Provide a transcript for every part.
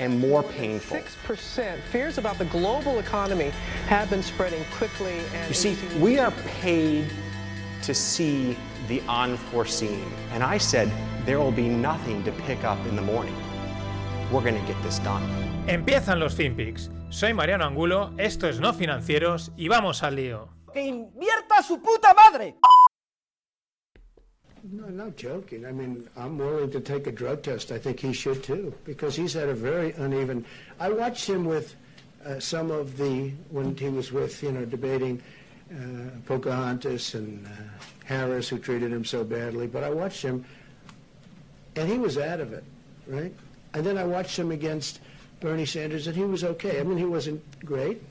and more painful. 6%. Fears about the global economy have been spreading quickly. And You see, we are paid to see the unforeseen. And I said, there will be nothing to pick up in the morning. We're going to get this done. Empiezan los FinPix. Soy Mariano Angulo, esto es No Financieros y vamos al lío. ¡Que invierta su puta madre! No, I'm not joking. I mean, I'm willing to take a drug test. I think he should too, because he's had a very uneven. I watched him with uh, some of the when he was with you know debating uh, Pocahontas and uh, Harris, who treated him so badly. But I watched him, and he was out of it, right? And then I watched him against Bernie Sanders, and he was okay. I mean, he wasn't great,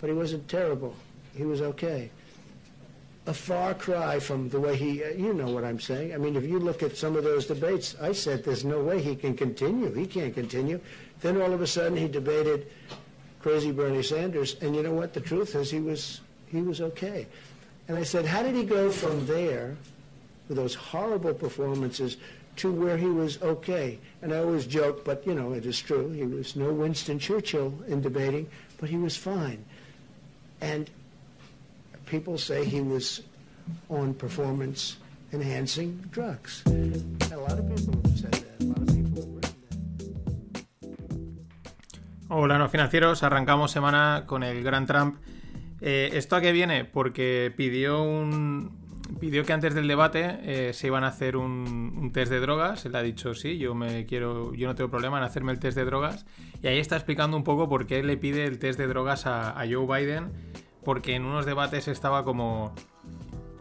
but he wasn't terrible. He was okay a far cry from the way he, uh, you know what I'm saying. I mean, if you look at some of those debates, I said there's no way he can continue. He can't continue. Then all of a sudden he debated crazy Bernie Sanders, and you know what? The truth is he was he was okay. And I said, how did he go from there with those horrible performances to where he was okay? And I always joke, but you know it is true. He was no Winston Churchill in debating, but he was fine. And people say he was on performance enhancing drugs. A lot of people have said that. Hola no financieros, arrancamos semana con el Gran Trump. Eh, ¿Esto a qué viene? Porque pidió un. Pidió que antes del debate eh, se iban a hacer un, un test de drogas. Él ha dicho sí, yo me quiero, yo no tengo problema en hacerme el test de drogas. Y ahí está explicando un poco por qué le pide el test de drogas a, a Joe Biden. Porque en unos debates estaba como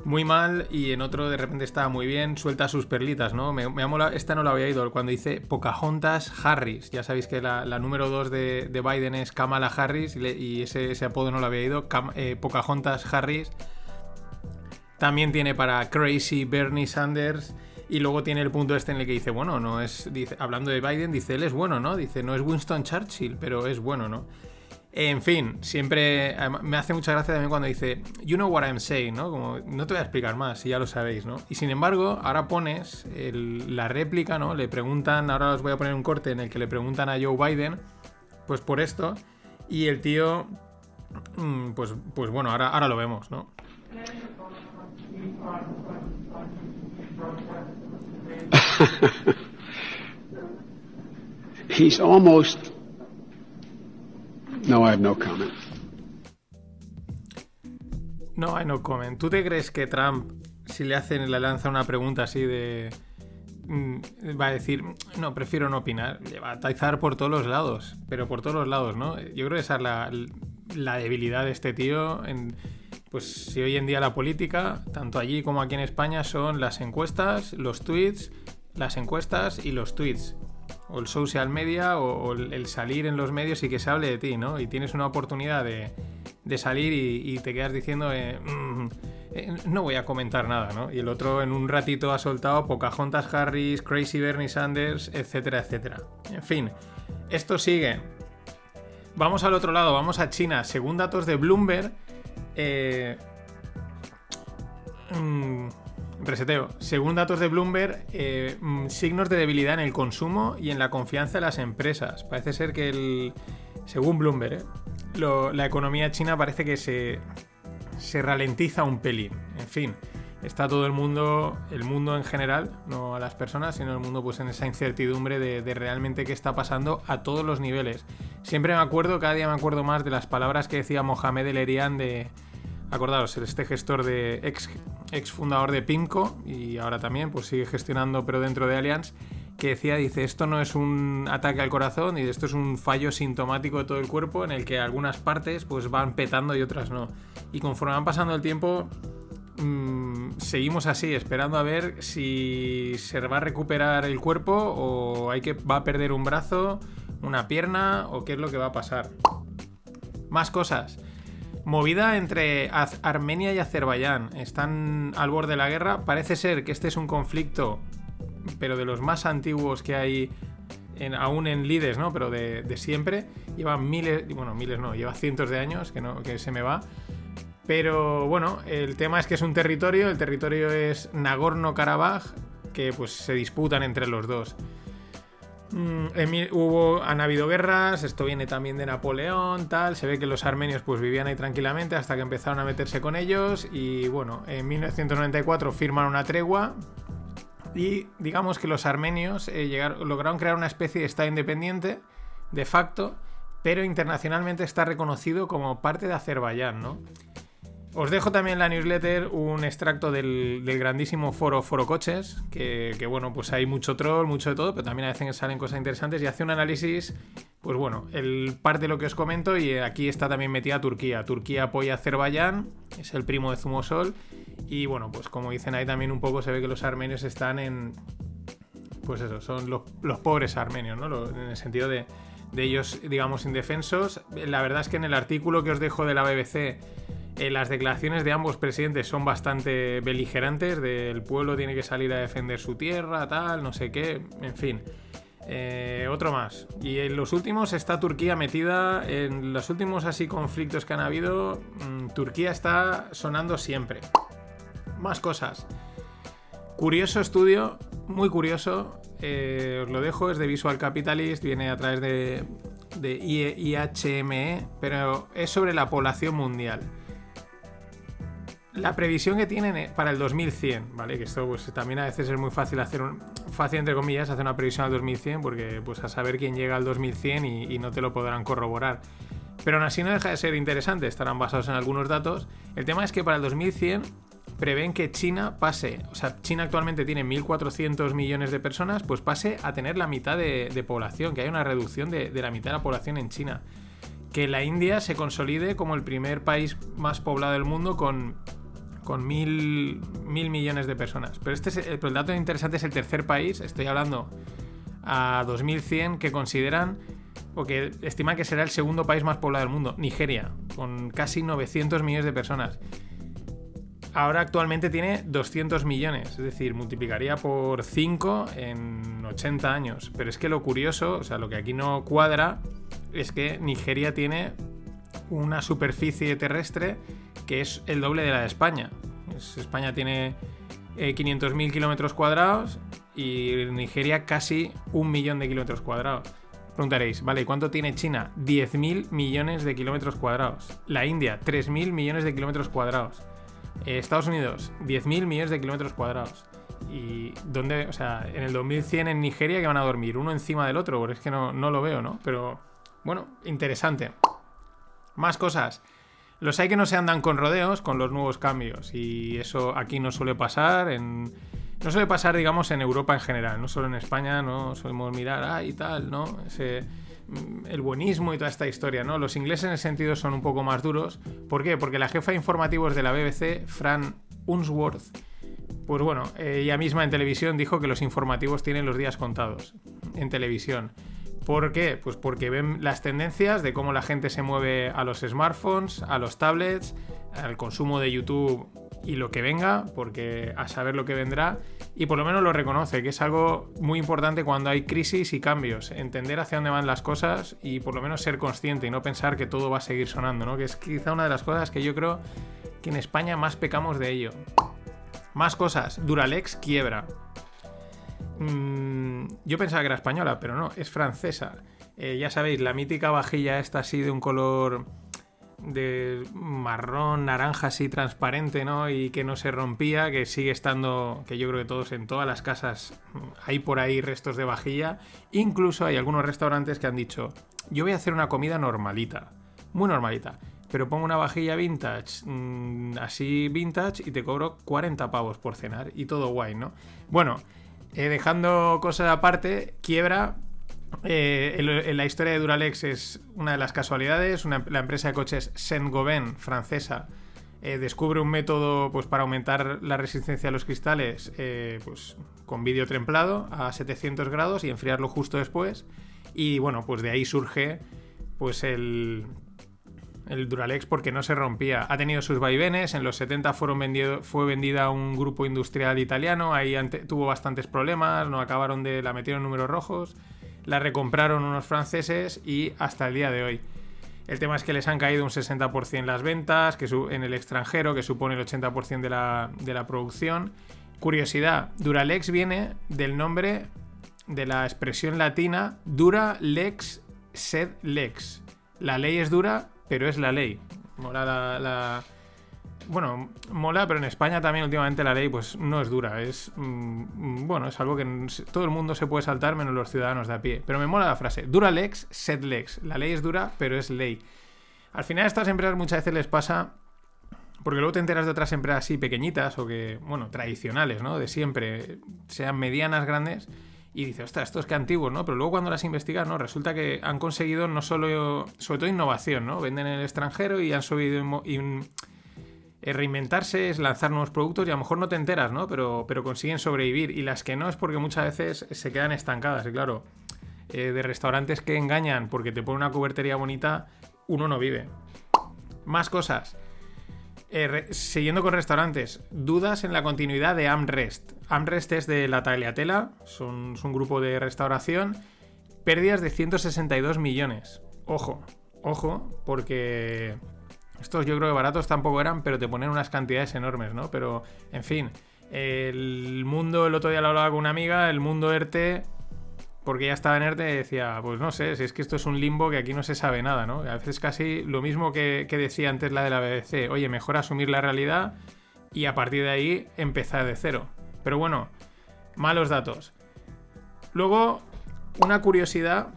muy mal y en otro de repente estaba muy bien, suelta sus perlitas, ¿no? Me, me ha molado- esta no la había ido, cuando dice Pocahontas Harris. Ya sabéis que la, número 2 de, de Biden es Kamala Harris y, ese, ese apodo no lo había ido. Cam- eh, Pocahontas Harris. También tiene para Crazy Bernie Sanders. Y luego tiene el punto este en el que dice, bueno, no es. Hablando de Biden, dice, él es bueno, ¿no? Dice, no es Winston Churchill, pero es bueno, ¿no? En fin, siempre me hace mucha gracia también cuando dice, you know what I'm saying, ¿no? Como, no te voy a explicar más, si ya lo sabéis, ¿no? Y sin embargo, ahora pones la réplica, ¿no? Le preguntan, ahora os voy a poner un corte en el que le preguntan a Joe Biden, pues por esto, y el tío, mm, pues, pues bueno, ahora, ahora lo vemos, ¿no? He's almost. No, I have no comment. No, hay no comment. ¿Tú te crees que Trump, si le hacen, le lanza una pregunta así de. mm, Va a decir, no, prefiero no opinar. Le va a taizar por todos los lados, pero por todos los lados, ¿no? Yo creo que esa es la, la debilidad de este tío. En, pues si hoy en día la política, tanto allí como aquí en España, son las encuestas, los tweets, las encuestas y los tweets. O el social media o, el, salir en los medios y que se hable de ti, ¿no? Y tienes una oportunidad de, salir y, y te quedas diciendo, eh, "Mm, eh, no voy a comentar nada, ¿no? Y el otro en un ratito ha soltado Pocahontas Harris, Crazy Bernie Sanders, etcétera, etcétera. En fin, esto sigue. Vamos al otro lado, vamos a China. Según datos de Bloomberg, eh, mm, reseteo. Según datos de Bloomberg, eh, mm, signos de debilidad en el consumo y en la confianza de las empresas. Parece ser que el. Según Bloomberg, eh, la economía china parece que se, se ralentiza un pelín. En fin, está todo el mundo, el mundo en general, no a las personas, sino el mundo pues en esa incertidumbre de, realmente qué está pasando a todos los niveles. Siempre me acuerdo, cada día me acuerdo más de las palabras que decía Mohamed El Erian de... Acordaros, este gestor de ex, ex fundador de Pimco y ahora también pues sigue gestionando pero dentro de Allianz que decía, dice, esto no es un ataque al corazón y esto es un fallo sintomático de todo el cuerpo en el que algunas partes pues van petando y otras no. Y conforme van pasando el tiempo, mm, seguimos así, esperando a ver si se va a recuperar el cuerpo o hay que, va a perder un brazo, una pierna o qué es lo que va a pasar. Más cosas. Movida entre Armenia y Azerbaiyán. Están al borde de la guerra. Parece ser que este es un conflicto, pero de los más antiguos que hay aún en lides, ¿no? Pero de, siempre. Lleva miles, bueno, miles no, lleva cientos de años que, que se me va. Pero bueno, el tema es que es un territorio, el territorio es Nagorno-Karabaj, que pues se disputan entre los dos. Mm, hubo, han habido guerras, esto viene también de Napoleón, tal. Se ve que los armenios pues vivían ahí tranquilamente hasta que empezaron a meterse con ellos. Y bueno, en 1994 firman una tregua. Y digamos que los armenios eh, lograron crear una especie de Estado independiente, de facto, pero internacionalmente está reconocido como parte de Azerbaiyán, ¿no? Os dejo también en la newsletter un extracto del, del grandísimo foro Foro Coches, que, que, bueno, pues hay mucho troll, mucho de todo, pero también a veces salen cosas interesantes y hace un análisis, pues bueno, el parte de lo que os comento y aquí está también metida Turquía. Turquía apoya a Azerbaiyán, es el primo de Zumosol y bueno, pues como dicen ahí también un poco se ve que los armenios están en, pues eso, son los, los pobres armenios, ¿no? En el sentido de, de ellos, digamos, indefensos. La verdad es que en el artículo que os dejo de la BBC, eh, las declaraciones de ambos presidentes son bastante beligerantes, del pueblo tiene que salir a defender su tierra, tal, no sé qué, en fin. Eh, otro más. Y en los últimos está Turquía metida. En los últimos así conflictos que han habido, mm, Turquía está sonando siempre. Más cosas. Curioso estudio, muy curioso. eh, os lo dejo, es de Visual Capitalist, viene a través de, de IHME, pero es sobre la población mundial. La previsión que tienen para el 2100, ¿vale? Que esto pues también a veces es muy fácil hacer un, fácil entre comillas hacer una previsión al 2100 porque pues a saber quién llega al 2100 y, no te lo podrán corroborar. Pero aún así no deja de ser interesante, estarán basados en algunos datos. El tema es que para el 2100 prevén que China pase, o sea, China actualmente tiene 1.400 millones de personas, pues pase a tener la mitad de, de población, que hay una reducción de, de la mitad de la población en China. Que la India se consolide como el primer país más poblado del mundo con, con mil, mil millones de personas. Pero, este es, el- pero el dato interesante es el tercer país, estoy hablando a 2100, que consideran o que estiman que será el segundo país más poblado del mundo, Nigeria, con casi 900 millones de personas ahora actualmente tiene 200 millones, es decir, multiplicaría por 5 en 80 años. Pero es que lo curioso, o sea, lo que aquí no cuadra, es que Nigeria tiene una superficie terrestre que es el doble de la de España. Es- España tiene eh, 500.000 kilómetros cuadrados y Nigeria casi un millón de kilómetros cuadrados. Preguntaréis, vale, ¿y cuánto tiene China? 10.000 millones de kilómetros cuadrados. La India, 3.000 millones de kilómetros cuadrados. Eh, Estados Unidos, 10.000 millones de kilómetros cuadrados. ¿Y dónde? O sea, en el 2100 en Nigeria que van a dormir uno encima del otro, porque es que no, no lo veo, ¿no? Pero bueno, interesante. Más cosas. Los hay que no se andan con rodeos con los nuevos cambios y eso aquí no suele pasar en... No suele pasar, digamos, en Europa en general, no solo en España, no solemos mirar, ah, y tal, ¿no? Ese, mm, el buenismo y toda esta historia, ¿no? Los ingleses en ese sentido son un poco más duros. ¿Por qué? Porque la jefa de informativos de la BBC, Fran Unsworth, pues bueno, ella misma en televisión dijo que los informativos tienen los días contados en televisión. ¿Por qué? Pues porque ven las tendencias de cómo la gente se mueve a los smartphones, a los tablets, al consumo de YouTube y lo que venga, porque a saber lo que vendrá, y por lo menos lo reconoce, que es algo muy importante cuando hay crisis y cambios, entender hacia dónde van las cosas y por lo menos ser consciente y no pensar que todo va a seguir sonando, ¿no? Que es quizá una de las cosas que yo creo que en España más pecamos de ello. Más cosas. Duralex quiebra. Mm, yo pensaba que era española, pero no, es francesa. Eh, ya sabéis, la mítica vajilla esta así de un color de marrón, naranja así transparente, ¿no? Y que no se rompía, que sigue estando, que yo creo que todos en todas las casas mm, hay por ahí restos de vajilla. Incluso hay algunos restaurantes que han dicho, yo voy a hacer una comida normalita, muy normalita. Pero pongo una vajilla vintage, mm, así vintage, y te cobro 40 pavos por cenar. Y todo guay, ¿no? Bueno, eh, dejando cosas aparte, quiebra. eh, el- el- la historia de Duralex es una de las casualidades. La empresa de coches Saint-Gobain, francesa, eh, descubre un método pues, para aumentar la resistencia a los cristales eh, pues, con vidrio templado a 700 grados y enfriarlo justo después. Y bueno, pues de ahí surge pues el, el Duralex porque no se rompía. Ha tenido sus vaivenes, en los 70 fueron vendido, fue vendida a un grupo industrial italiano, ahí tuvo bastantes problemas, no acabaron de... la metieron números rojos, la recompraron unos franceses y hasta el día de hoy. El tema es que les han caído un 60% las ventas que en el extranjero, que supone el 80% de la, de la producción. Curiosidad, Duralex viene del nombre de la expresión latina dura lex sed lex. La ley es dura, pero es la ley. Mola la, Bueno, mola, pero en España también últimamente la ley pues no es dura. Es... Mm, bueno, es algo que todo el mundo se puede saltar menos los ciudadanos de a pie. Pero me mola la frase. Dura lex, sed lex. La ley es dura, pero es ley. Al final a estas empresas muchas veces les pasa... Porque luego te enteras de otras empresas así pequeñitas o que, bueno, tradicionales, ¿no? De siempre, sean medianas, grandes y dices, ostras, esto es que antiguo, ¿no? Pero luego cuando las investigas, ¿no? Resulta que han conseguido no solo, sobre todo innovación, ¿no? Venden en el extranjero y han subido eh, reinventarse, es lanzar nuevos productos y a lo mejor no te enteras, ¿no? Pero, pero consiguen sobrevivir. Y las que no es porque muchas veces se quedan estancadas. Y claro, eh, de restaurantes que engañan porque te ponen una cubertería bonita, uno no vive. Más cosas. Eh, siguiendo con restaurantes, dudas en la continuidad de Amrest. Amrest es de la Tagliatela, son, es un grupo de restauración. Pérdidas de 162 millones. Ojo, ojo, porque estos yo creo que baratos tampoco eran, pero te ponen unas cantidades enormes, ¿no? Pero, en fin, el mundo, el otro día lo hablaba con una amiga, el mundo ERTE porque ya estaba en ERTE y decía, pues no sé, si es que esto es un limbo que aquí no se sabe nada, ¿no? A veces casi lo mismo que, decía antes la de la BBC, oye, mejor asumir la realidad y a partir de ahí empezar de cero. Pero bueno, malos datos. Luego, una curiosidad,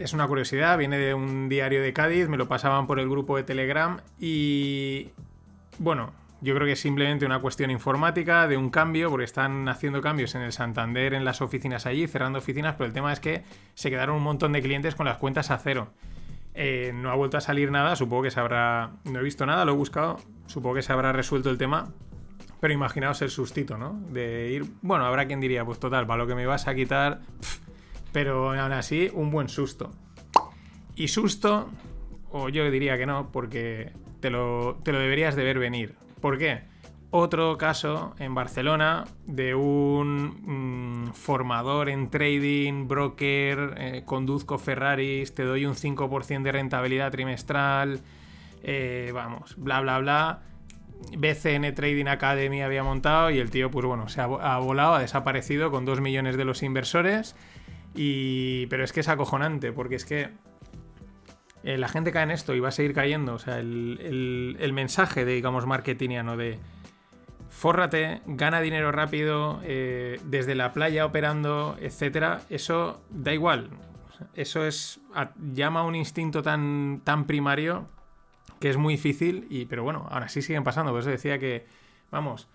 es una curiosidad, viene de un diario de Cádiz, me lo pasaban por el grupo de Telegram y... Bueno, yo creo que es simplemente una cuestión informática de un cambio, porque están haciendo cambios en el Santander, en las oficinas allí, cerrando oficinas, pero el tema es que se quedaron un montón de clientes con las cuentas a cero. Eh, no ha vuelto a salir nada, supongo que se habrá... No he visto nada, lo he buscado, supongo que se habrá resuelto el tema. Pero imaginaos el sustito, ¿no? De ir... Bueno, habrá quien diría, pues total, para lo que me vas a quitar... pero aún así, un buen susto. Y susto, o yo diría que no, porque te lo, te lo deberías de ver venir. ¿Por qué? Otro caso en Barcelona de un mm, formador en trading, broker, eh, conduzco Ferraris, te doy un 5% de rentabilidad trimestral, eh, vamos, bla, bla, bla. BCN Trading Academy había montado y el tío, pues bueno, se ha, volado, ha desaparecido con 2 millones de los inversores. Y... Pero es que es acojonante, porque es que eh, la gente cae en esto y va a seguir cayendo. O sea, el, mensaje de, digamos, marketingiano de fórrate, gana dinero rápido, eh, desde la playa operando, etcétera, eso da igual. Eso es. llama a un instinto tan, tan primario que es muy difícil. Y, pero bueno, ahora sí siguen pasando. Por eso decía que. Vamos.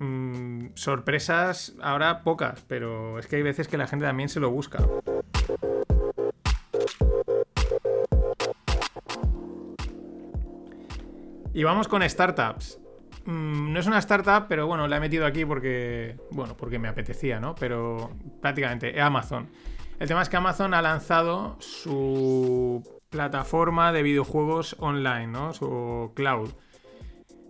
Mm, sorpresas ahora pocas, pero es que hay veces que la gente también se lo busca. Y vamos con startups. Mm, no es una startup, pero bueno, la he metido aquí porque, bueno, porque me apetecía, ¿no? Pero prácticamente Amazon. El tema es que Amazon ha lanzado su plataforma de videojuegos online, ¿no? Su cloud.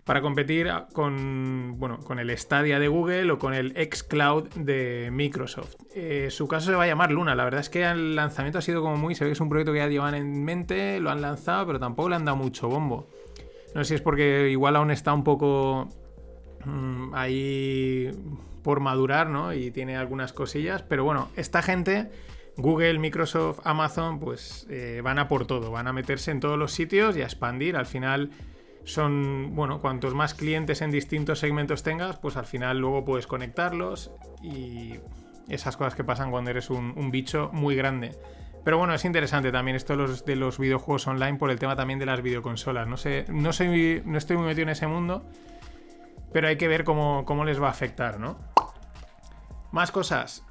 Para competir con, bueno, con el Stadia de Google o con el xCloud de Microsoft. Eh, su caso se va a llamar Luna. La verdad es que el lanzamiento ha sido como muy. Se ve que es un proyecto que ya llevan en mente, lo han lanzado, pero tampoco le han dado mucho bombo. No sé si es porque igual aún está un poco mm, ahí por madurar, ¿no? Y tiene algunas cosillas. Pero bueno, esta gente, Google, Microsoft, Amazon, pues eh, van a por todo. Van a meterse en todos los sitios y a expandir. Al final son, bueno, cuantos más clientes en distintos segmentos tengas, pues al final luego puedes conectarlos y esas cosas que pasan cuando eres un bicho muy grande. Pero bueno, es interesante también esto de los, de los videojuegos online por el tema también de las videoconsolas. No sé, no, soy, no estoy muy metido en ese mundo, pero hay que ver cómo, les va a afectar, ¿no? Más cosas.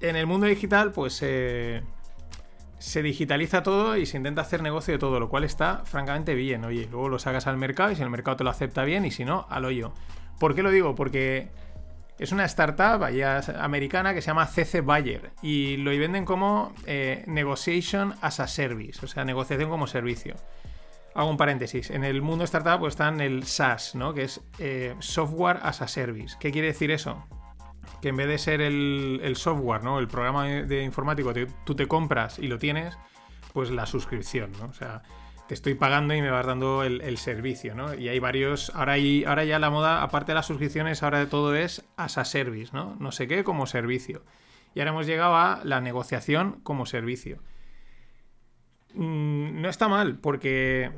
En el mundo digital, pues eh, se digitaliza todo y se intenta hacer negocio de todo, lo cual está francamente bien. Oye, luego lo sacas al mercado y si el mercado te lo acepta bien y si no, al hoyo. ¿Por qué lo digo? Porque es una startup americana que se llama CC Bayer y lo venden como eh, Negotiation as a Service, o sea, negociación como servicio. hago un paréntesis. En el mundo startup pues, están el SaaS, ¿no? Que es eh, Software as a Service. ¿Qué quiere decir eso? Que en vez de ser el, software, ¿no? El programa de, informático, tú te compras y lo tienes, pues la suscripción, ¿no? O sea, te estoy pagando y me vas dando el, servicio, ¿no? Y hay varios. Ahora, hay, ahora ya la moda, aparte de las suscripciones, ahora de todo es as a service, ¿no? No sé qué como servicio. Y ahora hemos llegado a la negociación como servicio. Mm, no está mal, porque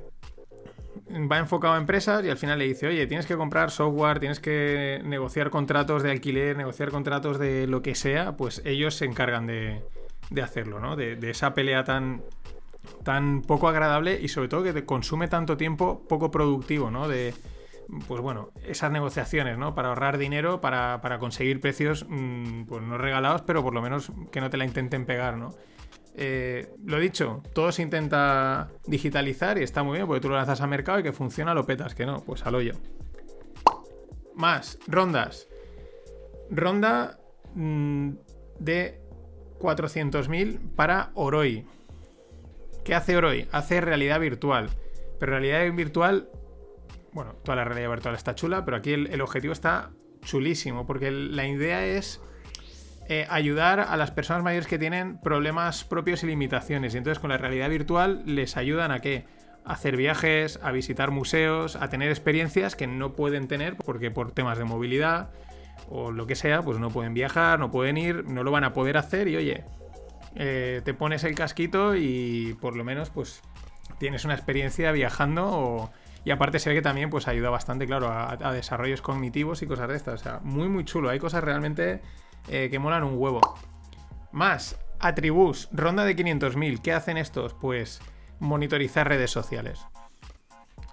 va enfocado a empresas y al final le dice, oye, tienes que comprar software, tienes que negociar contratos de alquiler, negociar contratos de lo que sea, pues ellos se encargan de, de hacerlo, ¿no? De esa pelea tan, tan poco agradable y sobre todo que te consume tanto tiempo poco productivo, ¿no? De, pues bueno, esas negociaciones, ¿no? Para ahorrar dinero, para, para conseguir precios, mm, pues no regalados, pero por lo menos que no te la intenten pegar, ¿no? Eh, lo dicho, todo se intenta digitalizar y está muy bien porque tú lo lanzas al mercado y que funciona, lo petas, que no, pues al hoyo. Más, rondas. Ronda mm, de 400.000 para Oroi. ¿Qué hace Oroi? Hace realidad virtual. Pero realidad virtual, bueno, toda la realidad virtual está chula, pero aquí el, objetivo está chulísimo, porque la idea es eh, ayudar a las personas mayores que tienen problemas propios y limitaciones. Y entonces con la realidad virtual les ayudan a qué? A hacer viajes, a visitar museos, a tener experiencias que no pueden tener porque por temas de movilidad o lo que sea, pues no pueden viajar, no pueden ir, no lo van a poder hacer y oye, eh, te pones el casquito y por lo menos pues tienes una experiencia viajando y aparte se ve que también pues ayuda bastante, claro, a, a desarrollos cognitivos y cosas de estas. O sea, muy muy chulo. Hay cosas realmente eh, que molan un huevo. Más, Atribus, ronda de 500.000. ¿Qué hacen estos? Pues monitorizar redes sociales.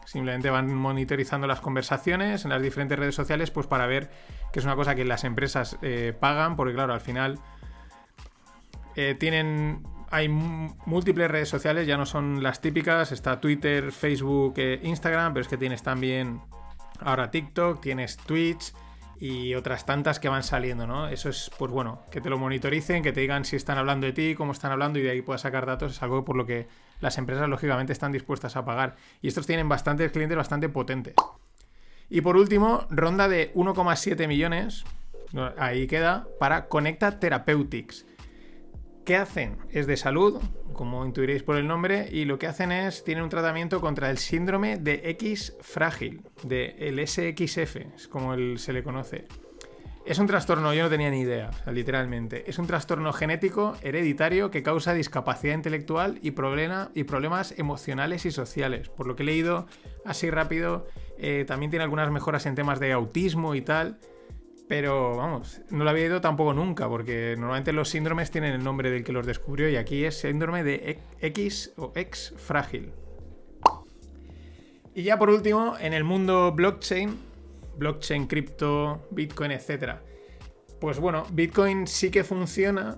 Simplemente van monitorizando las conversaciones en las diferentes redes sociales, pues para ver que es una cosa que las empresas eh, pagan, porque claro, al final eh, tienen. Hay múltiples redes sociales, ya no son las típicas. Está Twitter, Facebook, eh, Instagram, pero es que tienes también ahora TikTok, tienes Twitch y otras tantas que van saliendo, ¿no? Eso es, pues bueno, que te lo monitoricen, que te digan si están hablando de ti, cómo están hablando y de ahí puedas sacar datos, es algo por lo que las empresas lógicamente están dispuestas a pagar. Y estos tienen bastantes clientes bastante potentes. Y por último, ronda de 1,7 millones, ahí queda, para Conecta Therapeutics. ¿Qué hacen? Es de salud, como intuiréis por el nombre, y lo que hacen es, tienen un tratamiento contra el síndrome de X frágil, de el SXF, es como se le conoce. Es un trastorno, yo no tenía ni idea, literalmente. Es un trastorno genético hereditario que causa discapacidad intelectual y, problema, y problemas emocionales y sociales. Por lo que he leído así rápido, eh, también tiene algunas mejoras en temas de autismo y tal. Pero vamos, no lo había ido tampoco nunca, porque normalmente los síndromes tienen el nombre del que los descubrió y aquí es síndrome de X o X frágil. Y ya por último, en el mundo blockchain, blockchain, cripto, bitcoin, etc. Pues bueno, bitcoin sí que funciona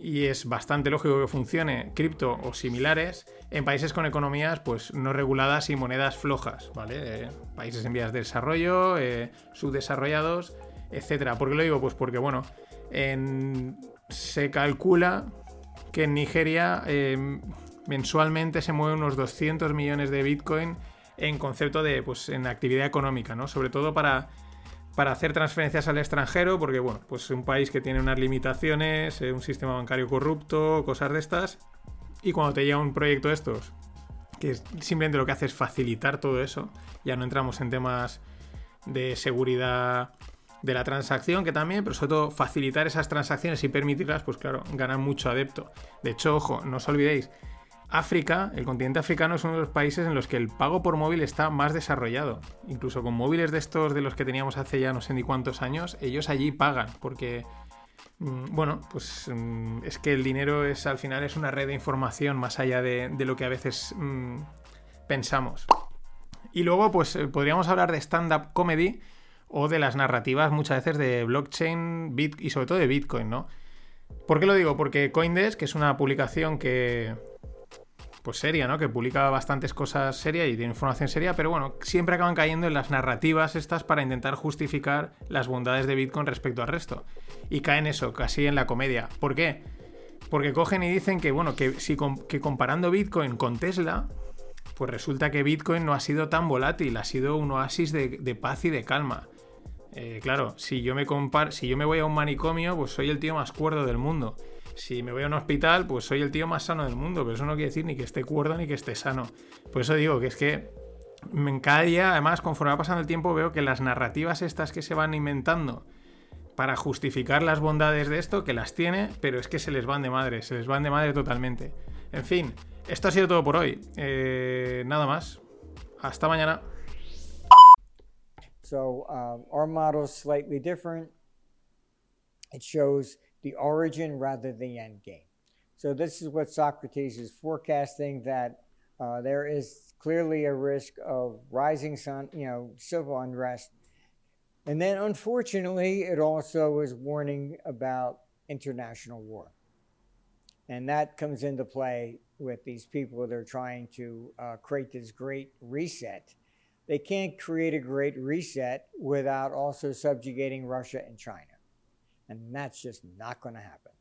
y es bastante lógico que funcione cripto o similares en países con economías pues no reguladas y monedas flojas, ¿vale? Eh, países en vías de desarrollo, eh, subdesarrollados, etcétera. ¿Por qué lo digo? Pues porque bueno, en- se calcula que en Nigeria eh, mensualmente se mueven unos 200 millones de Bitcoin en concepto de, pues, en actividad económica, ¿no? Sobre todo para, para hacer transferencias al extranjero, porque, bueno, pues es un país que tiene unas limitaciones, eh, un sistema bancario corrupto, cosas de estas, y cuando te llega un proyecto de estos, que simplemente lo que hace es facilitar todo eso, ya no entramos en temas de seguridad de la transacción, que también, pero sobre todo facilitar esas transacciones y permitirlas, pues claro, ganan mucho adepto. De hecho, ojo, no os olvidéis, África, el continente africano es uno de los países en los que el pago por móvil está más desarrollado. Incluso con móviles de estos de los que teníamos hace ya no sé ni cuántos años, ellos allí pagan, porque mm, bueno, pues mm, es que el dinero es al final es una red de información más allá de, de lo que a veces mm, pensamos. Y luego, pues eh, podríamos hablar de stand-up comedy o de las narrativas muchas veces de blockchain bit y sobre todo de Bitcoin, ¿no? ¿Por qué lo digo? Porque Coindesk, que es una publicación que. Pues seria, ¿no? Que publica bastantes cosas serias y tiene información seria, pero bueno, siempre acaban cayendo en las narrativas estas para intentar justificar las bondades de Bitcoin respecto al resto. Y caen eso, casi en la comedia. ¿Por qué? Porque cogen y dicen que, bueno, que comparando Bitcoin con Tesla, pues resulta que Bitcoin no ha sido tan volátil, ha sido un oasis de paz y de calma. Eh, claro, si yo me compar si yo me voy a un manicomio, pues soy el tío más cuerdo del mundo. Si me voy a un hospital, pues soy el tío más sano del mundo. Pero eso no quiere decir ni que esté cuerdo ni que esté sano. Por eso digo que es que cada día, además, conforme va pasando el tiempo, veo que las narrativas estas que se van inventando para justificar las bondades de esto, que las tiene, pero es que se les van de madre, se les van de madre totalmente. En fin, esto ha sido todo por hoy. Eh, nada más. Hasta mañana. So um, our model is slightly different. It shows the origin rather than the end game. So this is what Socrates is forecasting that uh, there is clearly a risk of rising sun, you know, civil unrest. And then unfortunately, it also is warning about international war. And that comes into play with these people that are trying to uh, create this great reset they can't create a great reset without also subjugating Russia and China. And that's just not going to happen.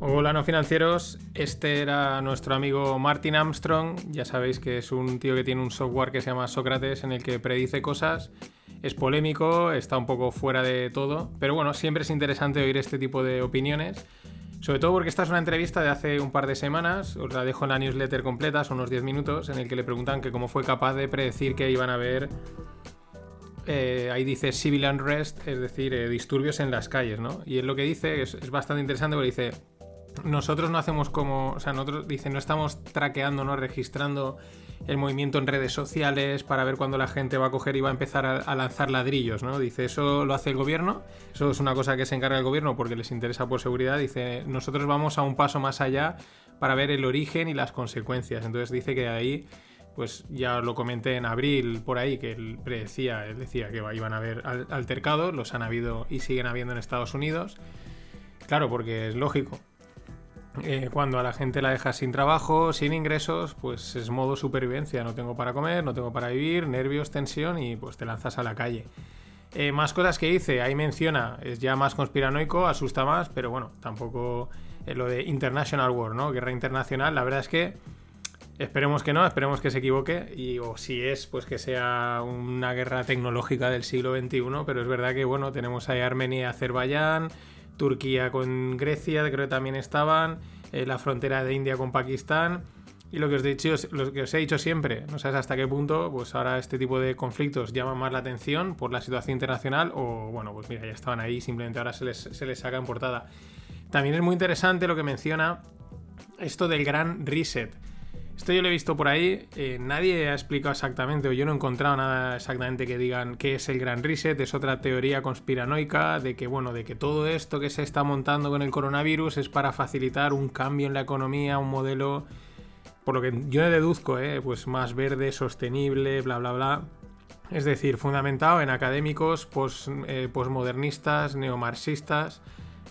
Hola no financieros, este era nuestro amigo Martin Armstrong, ya sabéis que es un tío que tiene un software que se llama Sócrates en el que predice cosas, es polémico, está un poco fuera de todo, pero bueno, siempre es interesante oír este tipo de opiniones sobre todo porque esta es una entrevista de hace un par de semanas, os la dejo en la newsletter completa, son unos 10 minutos, en el que le preguntan que cómo fue capaz de predecir que iban a haber, eh, ahí dice civil unrest, es decir, eh, disturbios en las calles, ¿no? Y él lo que dice es, es bastante interesante porque dice, nosotros no hacemos como, o sea, nosotros, dice, no estamos traqueando, no registrando el movimiento en redes sociales para ver cuándo la gente va a coger y va a empezar a, lanzar ladrillos, ¿no? Dice, eso lo hace el gobierno, eso es una cosa que se encarga el gobierno porque les interesa por seguridad. Dice, nosotros vamos a un paso más allá para ver el origen y las consecuencias. Entonces dice que ahí, pues ya lo comenté en abril por ahí, que él predecía, él decía que iban a haber altercados, los han habido y siguen habiendo en Estados Unidos. Claro, porque es lógico. Eh, cuando a la gente la dejas sin trabajo, sin ingresos, pues es modo supervivencia. No tengo para comer, no tengo para vivir, nervios, tensión y pues te lanzas a la calle. Eh, más cosas que hice, ahí menciona, es ya más conspiranoico, asusta más, pero bueno, tampoco eh, lo de International War, ¿no? Guerra internacional, la verdad es que esperemos que no, esperemos que se equivoque y o si es, pues que sea una guerra tecnológica del siglo XXI, pero es verdad que bueno, tenemos ahí Armenia y Azerbaiyán, Turquía con Grecia, creo que también estaban, eh, la frontera de India con Pakistán. Y lo que, os he dicho, siempre, no sabes hasta qué punto, pues ahora este tipo de conflictos llaman más la atención por la situación internacional o, bueno, pues mira, ya estaban ahí, simplemente ahora se les, se les saca en portada. También es muy interesante lo que menciona esto del gran reset. Esto yo lo he visto por ahí, eh, nadie ha explicado exactamente, o yo no he encontrado nada exactamente que digan qué es el Gran Reset, es otra teoría conspiranoica de que, bueno, de que todo esto que se está montando con el coronavirus es para facilitar un cambio en la economía, un modelo, por lo que yo deduzco, eh, pues más verde, sostenible, bla, bla, bla. Es decir, fundamentado en académicos pos, eh, posmodernistas, neomarxistas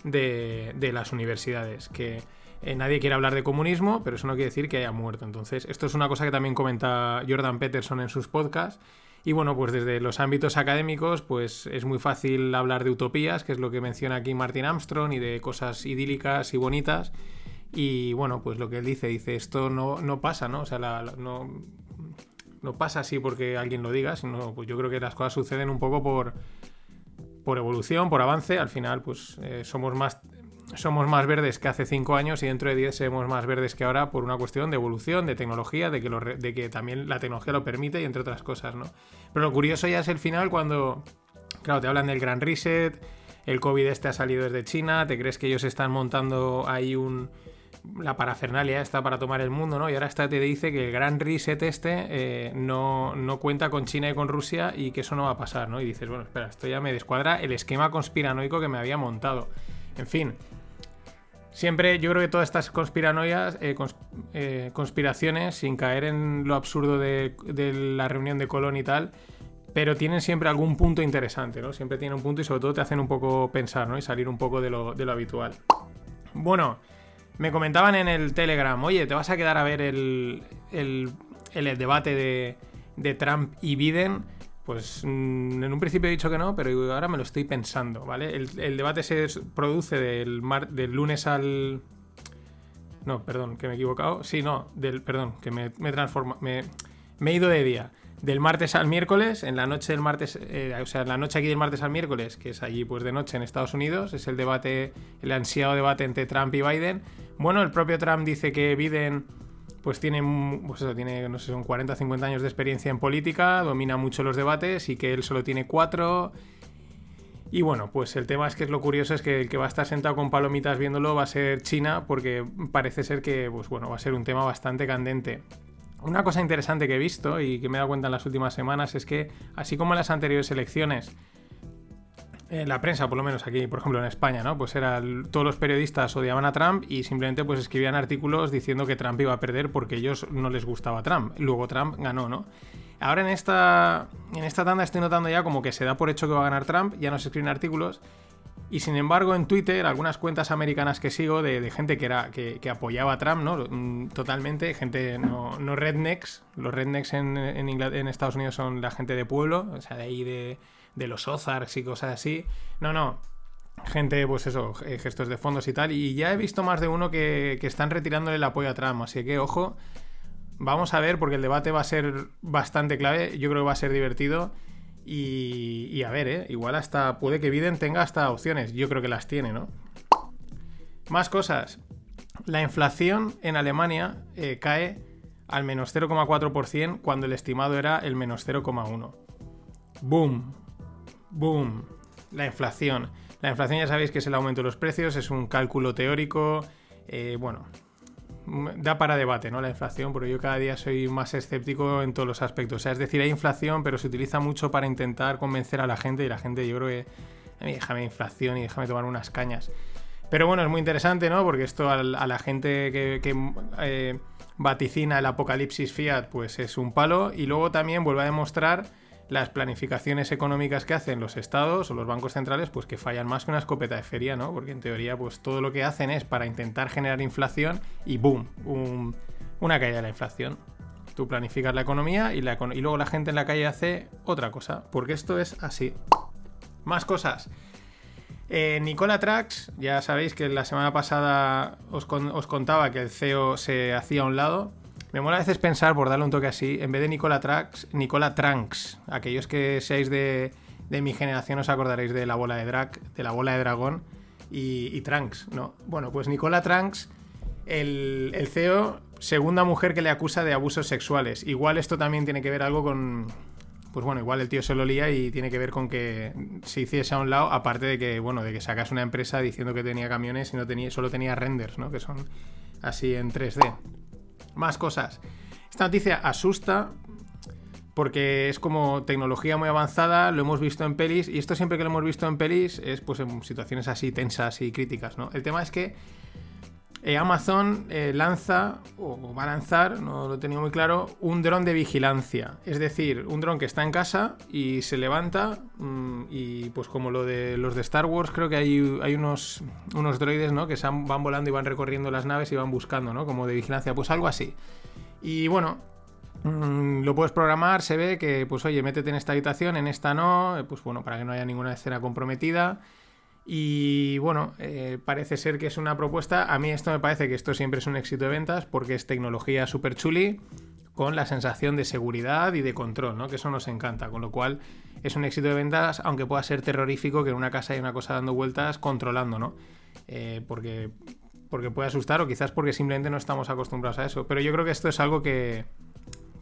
de, de las universidades, que eh, nadie quiere hablar de comunismo, pero eso no quiere decir que haya muerto. Entonces, esto es una cosa que también comenta Jordan Peterson en sus podcasts. Y bueno, pues desde los ámbitos académicos, pues es muy fácil hablar de utopías, que es lo que menciona aquí Martin Armstrong, y de cosas idílicas y bonitas. Y bueno, pues lo que él dice, dice, esto no, no pasa, ¿no? O sea, no, no pasa así porque alguien lo diga, sino pues yo creo que las cosas suceden un poco por, por evolución, por avance. Al final, pues eh, somos más somos más verdes que hace 5 años y dentro de 10 seremos más verdes que ahora por una cuestión de evolución, de tecnología, de que, de que también la tecnología lo permite y entre otras cosas, ¿no? Pero lo curioso ya es el final cuando, claro, te hablan del gran reset, el COVID este ha salido desde China, te crees que ellos están montando ahí un... La parafernalia está para tomar el mundo, ¿no? Y ahora esta te dice que el gran reset este eh, no, no cuenta con China y con Rusia y que eso no va a pasar, ¿no? Y dices, bueno, espera, esto ya me descuadra el esquema conspiranoico que me había montado. En fin, Siempre, yo creo que todas estas conspiranoias, eh, eh, conspiraciones, sin caer en lo absurdo de, la reunión de Colón y tal, pero tienen siempre algún punto interesante, ¿no? Siempre tienen un punto y sobre todo te hacen un poco pensar, ¿no? Y salir un poco de lo, habitual. Bueno, me comentaban en el Telegram, oye, ¿te vas a quedar a ver el, el, debate de, de Trump y Biden? Pues mm, en un principio he dicho que no, pero ahora me lo estoy pensando, ¿vale? El, debate se produce del, del lunes al... No, perdón, que me he equivocado. Sí, no, del, perdón, que me, me transforma. Me, he ido de día. Del martes al miércoles, en la noche del martes, eh, o sea, en la noche aquí del martes al miércoles, que es allí pues de noche en Estados Unidos, es el debate, el ansiado debate entre Trump y Biden. Bueno, el propio Trump dice que Biden pues tiene, pues eso, tiene, no sé, son 40 50 años de experiencia en política, domina mucho los debates y que él solo tiene cuatro. Y bueno, pues el tema es que es lo curioso es que el que va a estar sentado con palomitas viéndolo va a ser China, porque parece ser que, pues bueno, va a ser un tema bastante candente. Una cosa interesante que he visto y que me he dado cuenta en las últimas semanas es que, así como en las anteriores elecciones, en la prensa, por lo menos aquí, por ejemplo en España, ¿no? Pues era todos los periodistas odiaban a Trump y simplemente pues escribían artículos diciendo que Trump iba a perder porque ellos no les gustaba Trump. Luego Trump ganó, ¿no? Ahora en esta en esta tanda estoy notando ya como que se da por hecho que va a ganar Trump, ya no se escriben artículos. Y sin embargo, en Twitter, algunas cuentas americanas que sigo de, gente que, era, que, apoyaba a Trump, ¿no? Mm, totalmente, gente no, no rednecks. Los rednecks en, en, en Estados Unidos son la gente de pueblo, o sea, de ahí de, de los Ozarks y cosas así. No, no. Gente, pues eso, eh, gestos de fondos y tal. Y ya he visto más de uno que, están retirándole el apoyo a Trump. Así que, ojo, vamos a ver, porque el debate va a ser bastante clave. Yo creo que va a ser divertido. Y, a ver, ¿eh? Igual hasta puede que Biden tenga hasta opciones. Yo creo que las tiene, ¿no? Más cosas. La inflación en Alemania eh, cae al menos 0,4% cuando el estimado era el menos 0,1%. ¡Boom! Boom, la inflación. La inflación ya sabéis que es el aumento de los precios, es un cálculo teórico, eh, bueno, da para debate, ¿no? La inflación, porque yo cada día soy más escéptico en todos los aspectos. O sea, es decir, hay inflación, pero se utiliza mucho para intentar convencer a la gente y la gente yo creo que, déjame inflación y déjame tomar unas cañas. Pero bueno, es muy interesante, ¿no? Porque esto a, la gente que, eh, vaticina el apocalipsis fiat, pues es un palo. Y luego también vuelve a demostrar las planificaciones económicas que hacen los estados o los bancos centrales, pues que fallan más que una escopeta de feria, ¿no? Porque en teoría, pues todo lo que hacen es para intentar generar inflación y ¡boom! una caída de la inflación. Tú planificas la economía y, luego la gente en la calle hace otra cosa, porque esto es así. Más cosas. Eh, Nicola Trax, ya sabéis que la semana pasada os, os, contaba que el CEO se hacía a un lado. Me mola a veces pensar, por darle un toque así, en vez de Nicola Trax, Nicola Trunks. Aquellos que seáis de, mi generación os acordaréis de la bola de drag, de la bola de dragón y, Trunks, ¿no? Bueno, pues Nicola Trunks, el, el CEO, segunda mujer que le acusa de abusos sexuales. Igual esto también tiene que ver algo con, pues bueno, igual el tío se lo lía y tiene que ver con que se hiciese a un lado, aparte de que, bueno, de que sacas una empresa diciendo que tenía camiones y no tenía, solo tenía renders, ¿no? Que son así en 3D. Más cosas. Esta noticia asusta porque es como tecnología muy avanzada, lo hemos visto en pelis, y esto siempre que lo hemos visto en pelis es pues en situaciones así tensas y críticas, ¿no? El tema es que eh, Amazon eh, lanza, o va a lanzar, no lo tenía muy claro, un dron de vigilancia. Es decir, un dron que está en casa y se levanta mm, y pues como lo de los de Star Wars, creo que hay, hay unos, unos droides, ¿no? Que van volando y van recorriendo las naves y van buscando, ¿no? Como de vigilancia, pues algo así. Y bueno, mm, lo puedes programar, se ve que, pues oye, métete en esta habitación, en esta no, eh, pues bueno, para que no haya ninguna escena comprometida. Y bueno, eh, parece ser que es una propuesta. A mí esto me parece que esto siempre es un éxito de ventas porque es tecnología super chuli con la sensación de seguridad y de control, ¿no? Que eso nos encanta. Con lo cual es un éxito de ventas, aunque pueda ser terrorífico que en una casa hay una cosa dando vueltas controlando, ¿no? Eh, porque, porque puede asustar o quizás porque simplemente no estamos acostumbrados a eso. Pero yo creo que esto es algo que,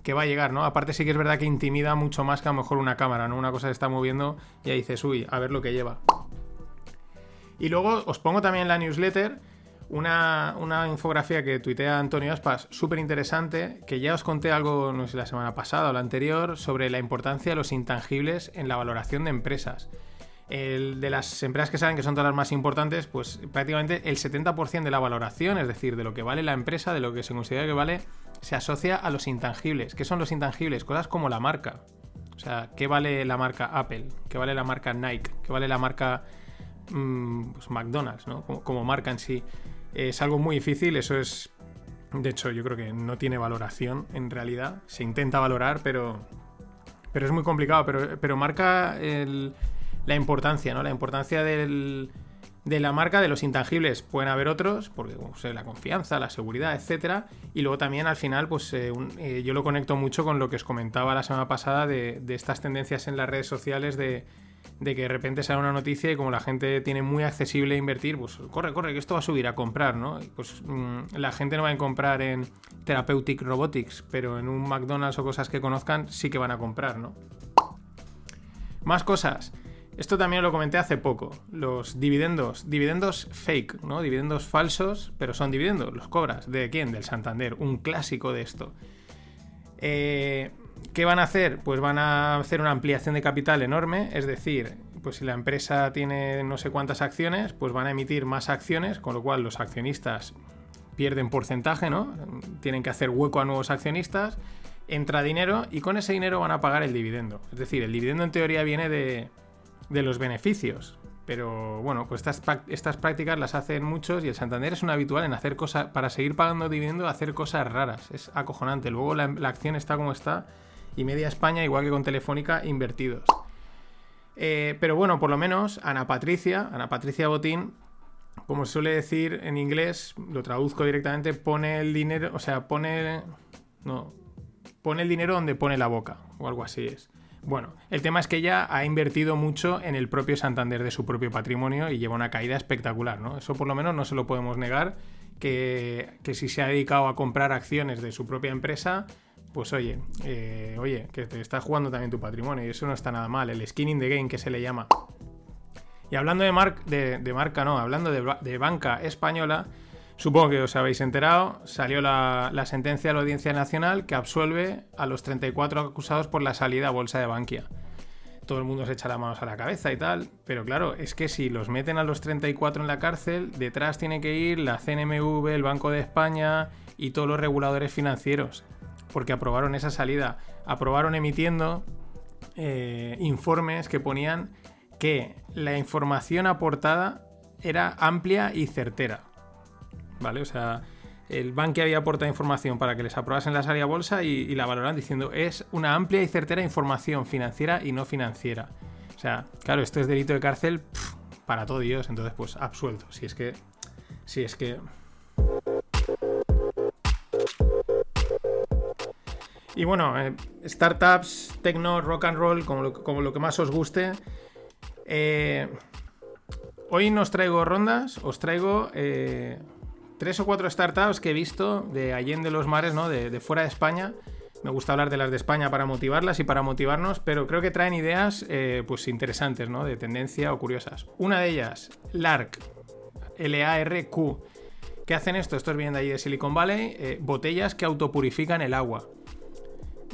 que va a llegar, ¿no? Aparte sí que es verdad que intimida mucho más que a lo mejor una cámara, ¿no? Una cosa se está moviendo y ahí dices, uy, a ver lo que lleva. Y luego os pongo también en la newsletter una, infografía que tuitea Antonio Aspas, súper interesante, que ya os conté algo, no sé, la semana pasada o la anterior, sobre la importancia de los intangibles en la valoración de empresas. El, de las empresas que saben que son todas las más importantes, pues prácticamente el 70% de la valoración, es decir, de lo que vale la empresa, de lo que se considera que vale, se asocia a los intangibles. ¿Qué son los intangibles? Cosas como la marca. O sea, ¿qué vale la marca Apple? ¿Qué vale la marca Nike? ¿Qué vale la marca pues McDonald's, ¿no? Como, marca en sí. Es algo muy difícil, eso es... De hecho, yo creo que no tiene valoración en realidad. Se intenta valorar, pero, pero es muy complicado. Pero, marca la importancia, ¿no? La importancia del, de la marca de los intangibles pueden haber otros, porque la confianza, la seguridad, etcétera. Y luego también al final, pues eh, eh, yo lo conecto mucho con lo que os comentaba la semana pasada de, de estas tendencias en las redes sociales de, de que de repente sale una noticia y como la gente tiene muy accesible invertir, pues corre, corre, que esto va a subir a comprar, ¿no? Y pues mm, la gente no va a comprar en Therapeutic Robotics, pero en un McDonald's o cosas que conozcan sí que van a comprar, ¿no? Más cosas. Esto también lo comenté hace poco. Los dividendos. Dividendos fake, ¿no? Dividendos falsos, pero son dividendos. Los cobras. ¿De quién? Del Santander. Un clásico de esto. Eh, ¿Qué van a hacer? Pues van a hacer una ampliación de capital enorme. Es decir, pues si la empresa tiene no sé cuántas acciones, pues van a emitir más acciones, con lo cual los accionistas pierden porcentaje, ¿no? Tienen que hacer hueco a nuevos accionistas, entra dinero y con ese dinero van a pagar el dividendo. Es decir, el dividendo en teoría viene de, de los beneficios. Pero bueno, pues estas, estas prácticas las hacen muchos y el Santander es un habitual en hacer cosas, para seguir pagando dividendo, hacer cosas raras. Es acojonante. Luego la acción está como está y media España, igual que con Telefónica, invertidos. Eh, pero bueno, por lo menos Ana Patricia, Ana Patricia Botín, como se suele decir en inglés, lo traduzco directamente, pone el dinero, o sea, pone... No, pone el dinero donde pone la boca, o algo así es. Bueno, el tema es que ella ha invertido mucho en el propio Santander de su propio patrimonio y lleva una caída espectacular, ¿no? Eso por lo menos no se lo podemos negar, que, que si se ha dedicado a comprar acciones de su propia empresa, pues oye, eh, oye, que te estás jugando también tu patrimonio y eso no está nada mal, el skin in the game que se le llama. Y hablando de, de, marca, no, hablando de banca española, supongo que os habéis enterado, salió la, la sentencia de la Audiencia Nacional que absuelve a los 34 acusados por la salida a bolsa de Bankia. Todo el mundo se echa las manos a la cabeza y tal, pero claro, es que si los meten a los 34 en la cárcel, detrás tiene que ir la CNMV, el Banco de España y todos los reguladores financieros, porque aprobaron esa salida, aprobaron emitiendo eh, informes que ponían que la información aportada era amplia y certera. ¿Vale? O sea, el banco había aportado información para que les aprobasen la salida a bolsa y, la valoran diciendo es una amplia y certera información financiera y no financiera. O sea, claro, esto es delito de cárcel para todo Dios, entonces pues absuelto. Si es que. Si es que. Y bueno, eh, startups, techno, rock and roll, como lo, que más os guste. Eh, hoy no traigo rondas, os traigo eh, tres o cuatro startups que he visto de Allende los Mares, ¿no? De, fuera de España. Me gusta hablar de las de España para motivarlas y para motivarnos, pero creo que traen ideas pues interesantes, ¿no? De tendencia o curiosas. Una de ellas, LARQ, L-A-R-Q. ¿Qué hacen esto? Estos vienen de ahí de Silicon Valley, botellas que autopurifican el agua.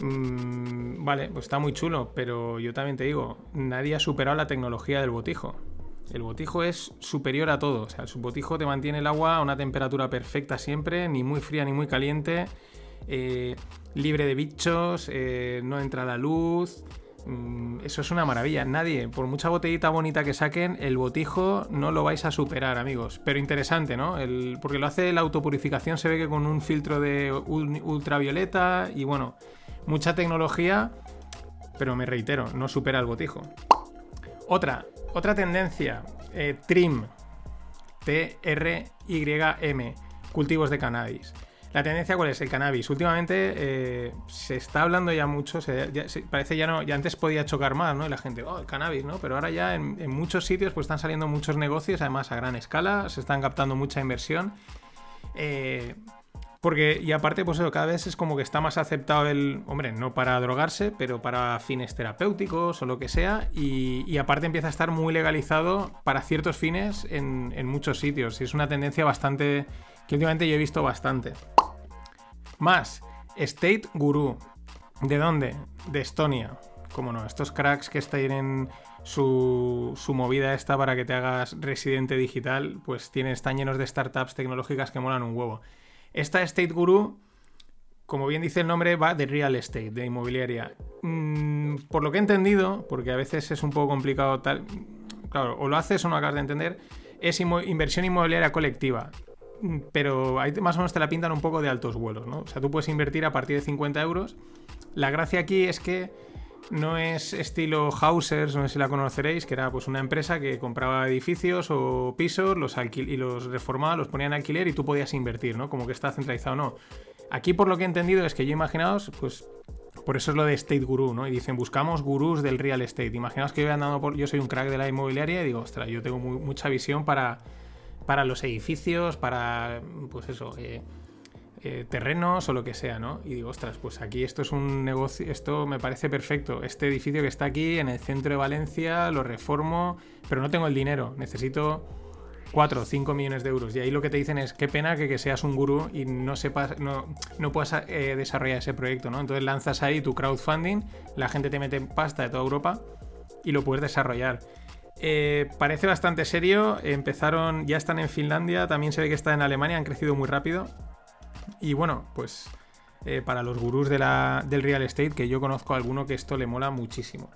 Mm, vale, pues está muy chulo, pero yo también te digo, nadie ha superado la tecnología del botijo. El botijo es superior a todo. O sea, el botijo te mantiene el agua a una temperatura perfecta siempre, ni muy fría ni muy caliente, eh, libre de bichos, eh, no entra la luz. Mm, eso es una maravilla. Nadie, por mucha botellita bonita que saquen, el botijo no lo vais a superar, amigos. Pero interesante, ¿no? El- porque lo hace la autopurificación, se ve que con un filtro de ul- ultravioleta y bueno, mucha tecnología, pero me reitero, no supera el botijo. Otra, otra tendencia, eh, TRIM, T-R-Y-M, cultivos de cannabis. La tendencia cuál es? El cannabis. Últimamente eh, se está hablando ya mucho, se- ya- parece ya no, ya antes podía chocar más, ¿no? Y la gente, oh, el cannabis, ¿no? Pero ahora ya en, en muchos sitios pues están saliendo muchos negocios, además a gran escala, se están captando mucha inversión. Eh, porque, y aparte, pues eso, cada vez es como que está más aceptado el, hombre, no para drogarse, pero para fines terapéuticos o lo que sea, y, aparte empieza a estar muy legalizado para ciertos fines en, en muchos sitios, y es una tendencia bastante, que últimamente yo he visto bastante. Más, State Guru. ¿De dónde? De Estonia. Como no, estos cracks que tienen su, su movida esta para que te hagas residente digital, pues tienen, están llenos de startups tecnológicas que molan un huevo. Esta State Guru, como bien dice el nombre, va de real estate, de inmobiliaria. Mm, por lo que he entendido, porque a veces es un poco complicado tal. Claro, o lo haces o no acabas de entender, es inversión inmobiliaria colectiva. Mm, Pero ahí más o menos te la pintan un poco de altos vuelos, ¿no? O sea, tú puedes invertir a partir de 50 euros. La gracia aquí es que no es estilo Hausers, no sé si la conoceréis, que era pues una empresa que compraba edificios o pisos los alquil y los reformaba, los ponía en alquiler y tú podías invertir, ¿no? Como que está centralizado, no. Aquí por lo que he entendido es que yo imaginaos, pues por eso es lo de State Guru, ¿no? Y dicen, buscamos gurús del real estate. Imaginaos que yo andando por. Yo soy un crack de la inmobiliaria y digo, ostras, yo tengo mucha visión para, para los edificios, para. Pues eso, eh, eh, terrenos o lo que sea, ¿no? Y digo, ostras, pues aquí esto es un negocio, esto me parece perfecto. Este edificio que está aquí en el centro de Valencia lo reformo, pero no tengo el dinero, necesito 4 o 5 millones de euros. Y ahí lo que te dicen es, qué pena que, seas un gurú y no sepas, no, no puedas eh, desarrollar ese proyecto, ¿no? Entonces lanzas ahí tu crowdfunding, la gente te mete pasta de toda Europa y lo puedes desarrollar. Eh, parece bastante serio. Empezaron, ya están en Finlandia, también se ve que está en Alemania, han crecido muy rápido. Y bueno, pues eh, para los gurús del real estate, que yo conozco a alguno que esto le mola muchísimo.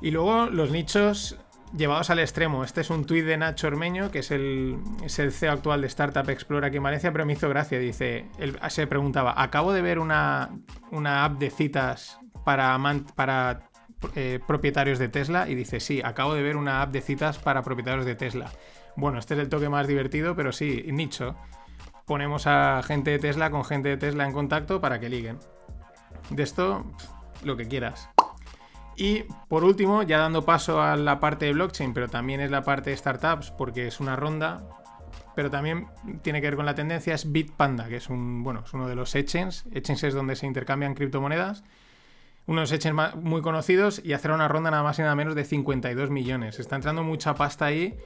Y luego los nichos llevados al extremo. Este es un tuit de Nacho Ormeño, que es el, es el CEO actual de Startup Explorer aquí en Valencia, pero me hizo gracia. Dice, él se preguntaba, acabo de ver una, una app de citas para, para eh, propietarios de Tesla y dice, sí, acabo de ver una app de citas para propietarios de Tesla. Bueno, este es el toque más divertido, pero sí, nicho. Ponemos a gente de Tesla con gente de Tesla en contacto para que liguen. De esto, lo que quieras. Y por último, ya dando paso a la parte de blockchain, pero también es la parte de startups, porque es una ronda, pero también tiene que ver con la tendencia, es Bitpanda, que es un, bueno, es uno de los exchanges. Exchanges es donde se intercambian criptomonedas. Uno de los exchanges muy conocidos y hacer una ronda nada más y nada menos de 52 millones. Está entrando mucha pasta ahí.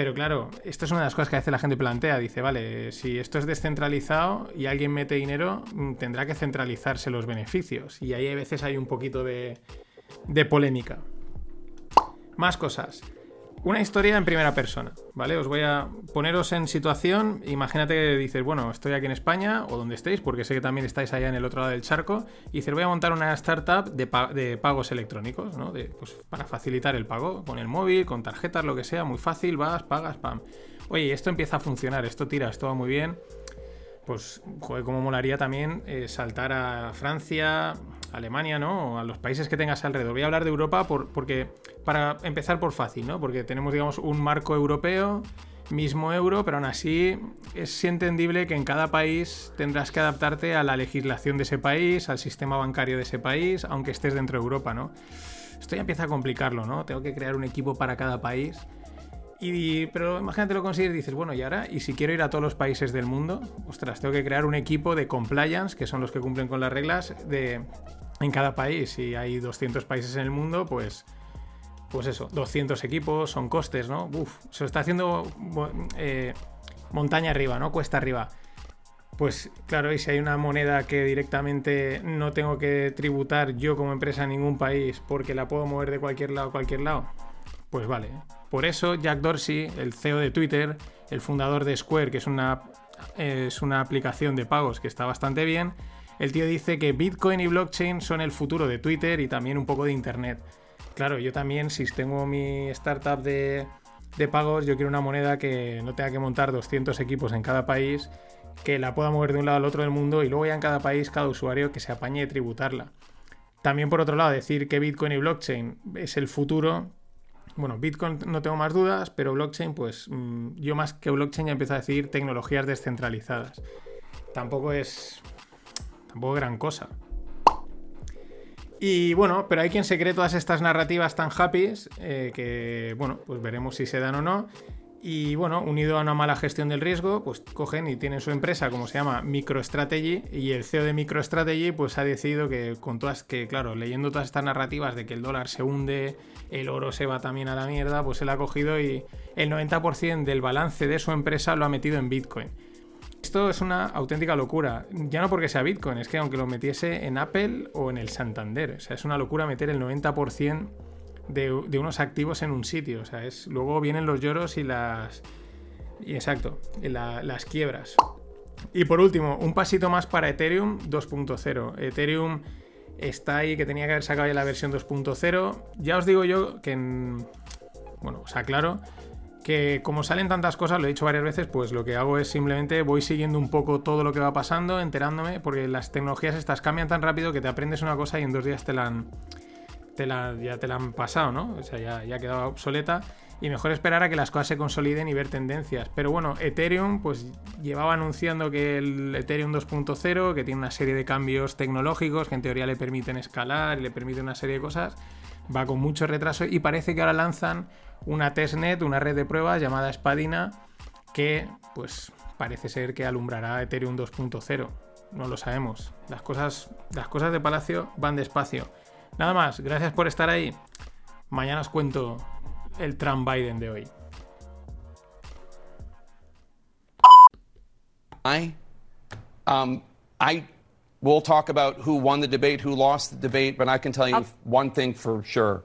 Pero claro, esto es una de las cosas que a veces la gente plantea. Dice, vale, si esto es descentralizado y alguien mete dinero, mm, tendrá que centralizarse los beneficios. Y ahí a veces hay un poquito de, de polémica. Más cosas. Una historia en primera persona, ¿vale? Os voy a poneros en situación. Imagínate que dices, bueno, estoy aquí en España o donde estéis, porque sé que también estáis allá en el otro lado del charco. Y dices, voy a montar una startup de, pa- de pagos electrónicos, ¿no? Pues, para facilitar el pago con el móvil, con tarjetas, lo que sea, muy fácil, vas, pagas, pam. Oye, esto empieza a funcionar, esto tira, esto va muy bien pues, joder, cómo molaría también eh, saltar a Francia, Alemania, ¿no? O a los países que tengas alrededor. Voy a hablar de Europa por- porque, para empezar por fácil, ¿no? Porque tenemos, digamos, un marco europeo, mismo euro, pero aún así es entendible que en cada país tendrás que adaptarte a la legislación de ese país, al sistema bancario de ese país, aunque estés dentro de Europa, ¿no? Esto ya empieza a complicarlo, ¿no? Tengo que crear un equipo para cada país. Y, pero imagínate lo consigues y dices, bueno, y ahora, y si quiero ir a todos los países del mundo, ostras, tengo que crear un equipo de compliance, que son los que cumplen con las reglas de, en cada país. Si hay 200 países en el mundo, pues, pues eso, 200 equipos, son costes, ¿no? Uf, se está haciendo eh, montaña arriba, ¿no? Cuesta arriba. Pues claro, y si hay una moneda que directamente no tengo que tributar yo como empresa en ningún país porque la puedo mover de cualquier lado a cualquier lado, pues vale. Por eso Jack Dorsey, el CEO de Twitter, el fundador de Square, que es una, es una aplicación de pagos que está bastante bien, el tío dice que Bitcoin y blockchain son el futuro de Twitter y también un poco de Internet. Claro, yo también, si tengo mi startup de, de pagos, yo quiero una moneda que no tenga que montar 200 equipos en cada país, que la pueda mover de un lado al otro del mundo y luego ya en cada país, cada usuario que se apañe de tributarla. También por otro lado, decir que Bitcoin y blockchain es el futuro. Bueno, Bitcoin no tengo más dudas, pero blockchain, pues mm, yo más que blockchain ya empiezo a decir tecnologías descentralizadas. Tampoco es. Tampoco gran cosa. Y bueno, pero hay quien se cree todas estas narrativas tan happy eh, que, bueno, pues veremos si se dan o no. Y bueno, unido a una mala gestión del riesgo, pues cogen y tienen su empresa, como se llama, MicroStrategy, y el CEO de MicroStrategy pues ha decidido que con todas, que claro, leyendo todas estas narrativas de que el dólar se hunde, el oro se va también a la mierda, pues él ha cogido y el 90% del balance de su empresa lo ha metido en Bitcoin. Esto es una auténtica locura. Ya no porque sea Bitcoin, es que aunque lo metiese en Apple o en el Santander. O sea, es una locura meter el 90% de, de unos activos en un sitio. O sea, es, luego vienen los lloros y las. Y exacto, las quiebras. Y por último, un pasito más para Ethereum 2.0. Ethereum está ahí, que tenía que haber sacado ya la versión 2.0. Ya os digo yo que en. Bueno, os aclaro que como salen tantas cosas, lo he dicho varias veces, pues lo que hago es simplemente voy siguiendo un poco todo lo que va pasando, enterándome, porque las tecnologías estas cambian tan rápido que te aprendes una cosa y en dos días te la han, te la, ya te la han pasado, ¿no? O sea, ya, ya ha obsoleta. Y mejor esperar a que las cosas se consoliden y ver tendencias. Pero bueno, Ethereum pues llevaba anunciando que el Ethereum 2.0, que tiene una serie de cambios tecnológicos que en teoría le permiten escalar y le permiten una serie de cosas, va con mucho retraso y parece que ahora lanzan una testnet, una red de pruebas llamada Spadina, que pues parece ser que alumbrará Ethereum 2.0. No lo sabemos. Las cosas, las cosas de Palacio van despacio. Nada más, gracias por estar ahí. Mañana os cuento el Trump Biden de hoy. I, um, I will talk about who won the debate, who lost the debate, but I can tell you one thing for sure: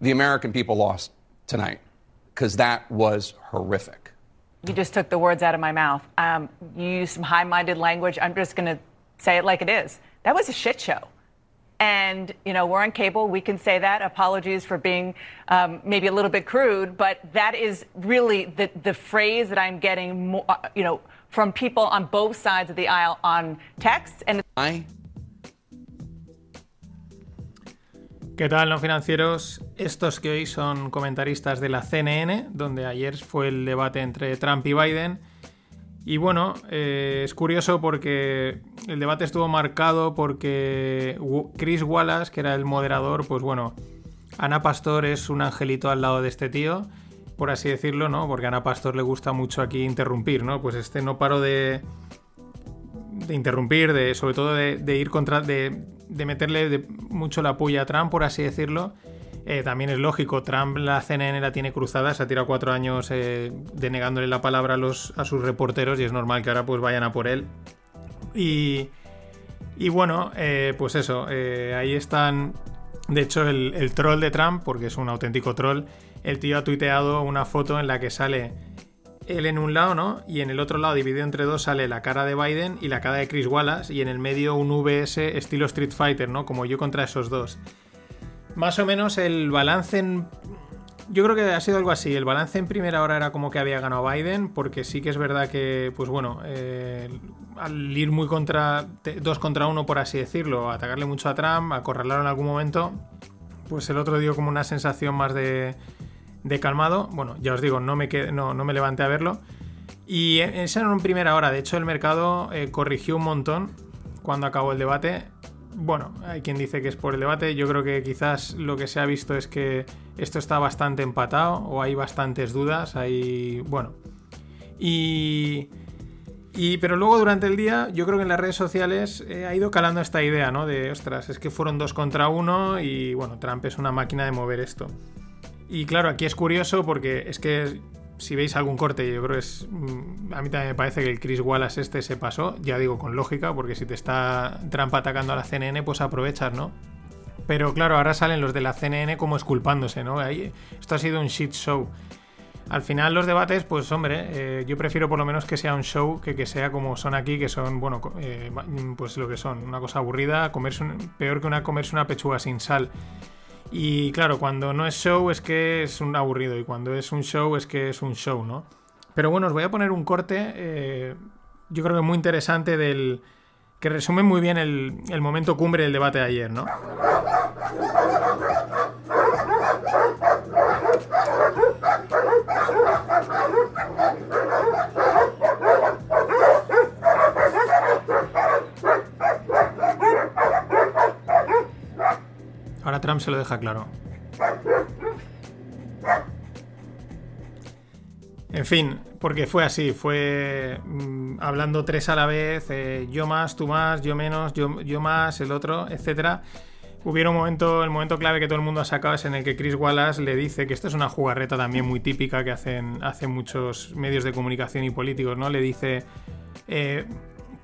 the American people lost tonight because that was horrific. You just took the words out of my mouth. Um, you used some high minded language. I'm just going to say it like it is. That was a shit show. And, you know, we're on cable. We can say that. Apologies for being um, maybe a little bit crude, but that is really the, the phrase that I'm getting, more, uh, you know, from people on both sides of the aisle on text. And I ¿Qué tal, no financieros? Estos que hoy son comentaristas de la CNN, donde ayer fue el debate entre Trump y Biden. Y bueno, eh, es curioso porque el debate estuvo marcado porque Chris Wallace, que era el moderador, pues bueno, Ana Pastor es un angelito al lado de este tío, por así decirlo, ¿no? Porque Ana Pastor le gusta mucho aquí interrumpir, ¿no? Pues este no paró de, de interrumpir, de, sobre todo de, ir contra, de, meterle de mucho la puya a Trump, por así decirlo. Eh, también es lógico, Trump la CNN la tiene cruzada, se ha tirado cuatro años eh, denegándole la palabra a, los, a sus reporteros y es normal que ahora pues vayan a por él. Y, y bueno, eh, pues eso, ahí están, de hecho el, el troll de Trump, porque es un auténtico troll, el tío ha tuiteado una foto en la que sale él en un lado, ¿no? Y en el otro lado, dividido entre dos, sale la cara de Biden y la cara de Chris Wallace. Y en el medio un VS estilo Street Fighter, ¿no? Como yo contra esos dos. Más o menos el balance en... Yo creo que ha sido algo así. El balance en primera hora era como que había ganado Biden, porque sí que es verdad que, pues bueno, eh, al ir muy contra. dos contra uno, por así decirlo, atacarle mucho a Trump, acorralarlo en algún momento, pues el otro dio como una sensación más de, de calmado. Bueno, ya os digo, no me, no, no me levanté a verlo. Y esa era en primera hora. De hecho, el mercado eh, corrigió un montón cuando acabó el debate. Bueno, hay quien dice que es por el debate. Yo creo que quizás lo que se ha visto es que esto está bastante empatado o hay bastantes dudas. Hay. Bueno. Y. Y, pero luego durante el día, yo creo que en las redes sociales eh, ha ido calando esta idea, ¿no? De, ostras, es que fueron dos contra uno y, bueno, Trump es una máquina de mover esto. Y claro, aquí es curioso porque es que si veis algún corte, yo creo que es. mm, A mí también me parece que el Chris Wallace este se pasó, ya digo con lógica, porque si te está Trump atacando a la CNN, pues aprovechas, ¿no? Pero claro, ahora salen los de la CNN como esculpándose, ¿no? Esto ha sido un shit show. Al final los debates, pues hombre, eh, yo prefiero por lo menos que sea un show que que sea como son aquí, que son, bueno, eh, pues lo que son, una cosa aburrida, comerse peor que una comerse una pechuga sin sal. Y claro, cuando no es show es que es un aburrido y cuando es un show es que es un show, ¿no? Pero bueno, os voy a poner un corte, eh, yo creo que muy interesante del... que resume muy bien el, el momento cumbre del debate de ayer, ¿no? Ahora Trump se lo deja claro. En fin, porque fue así, fue mm, hablando tres a la vez, eh, yo más, tú más, yo menos, yo, yo más, el otro, etcétera. Hubiera un momento, el momento clave que todo el mundo ha sacado es en el que Chris Wallace le dice que esto es una jugarreta también muy típica que hacen, hacen muchos medios de comunicación y políticos, ¿no? Le dice, eh,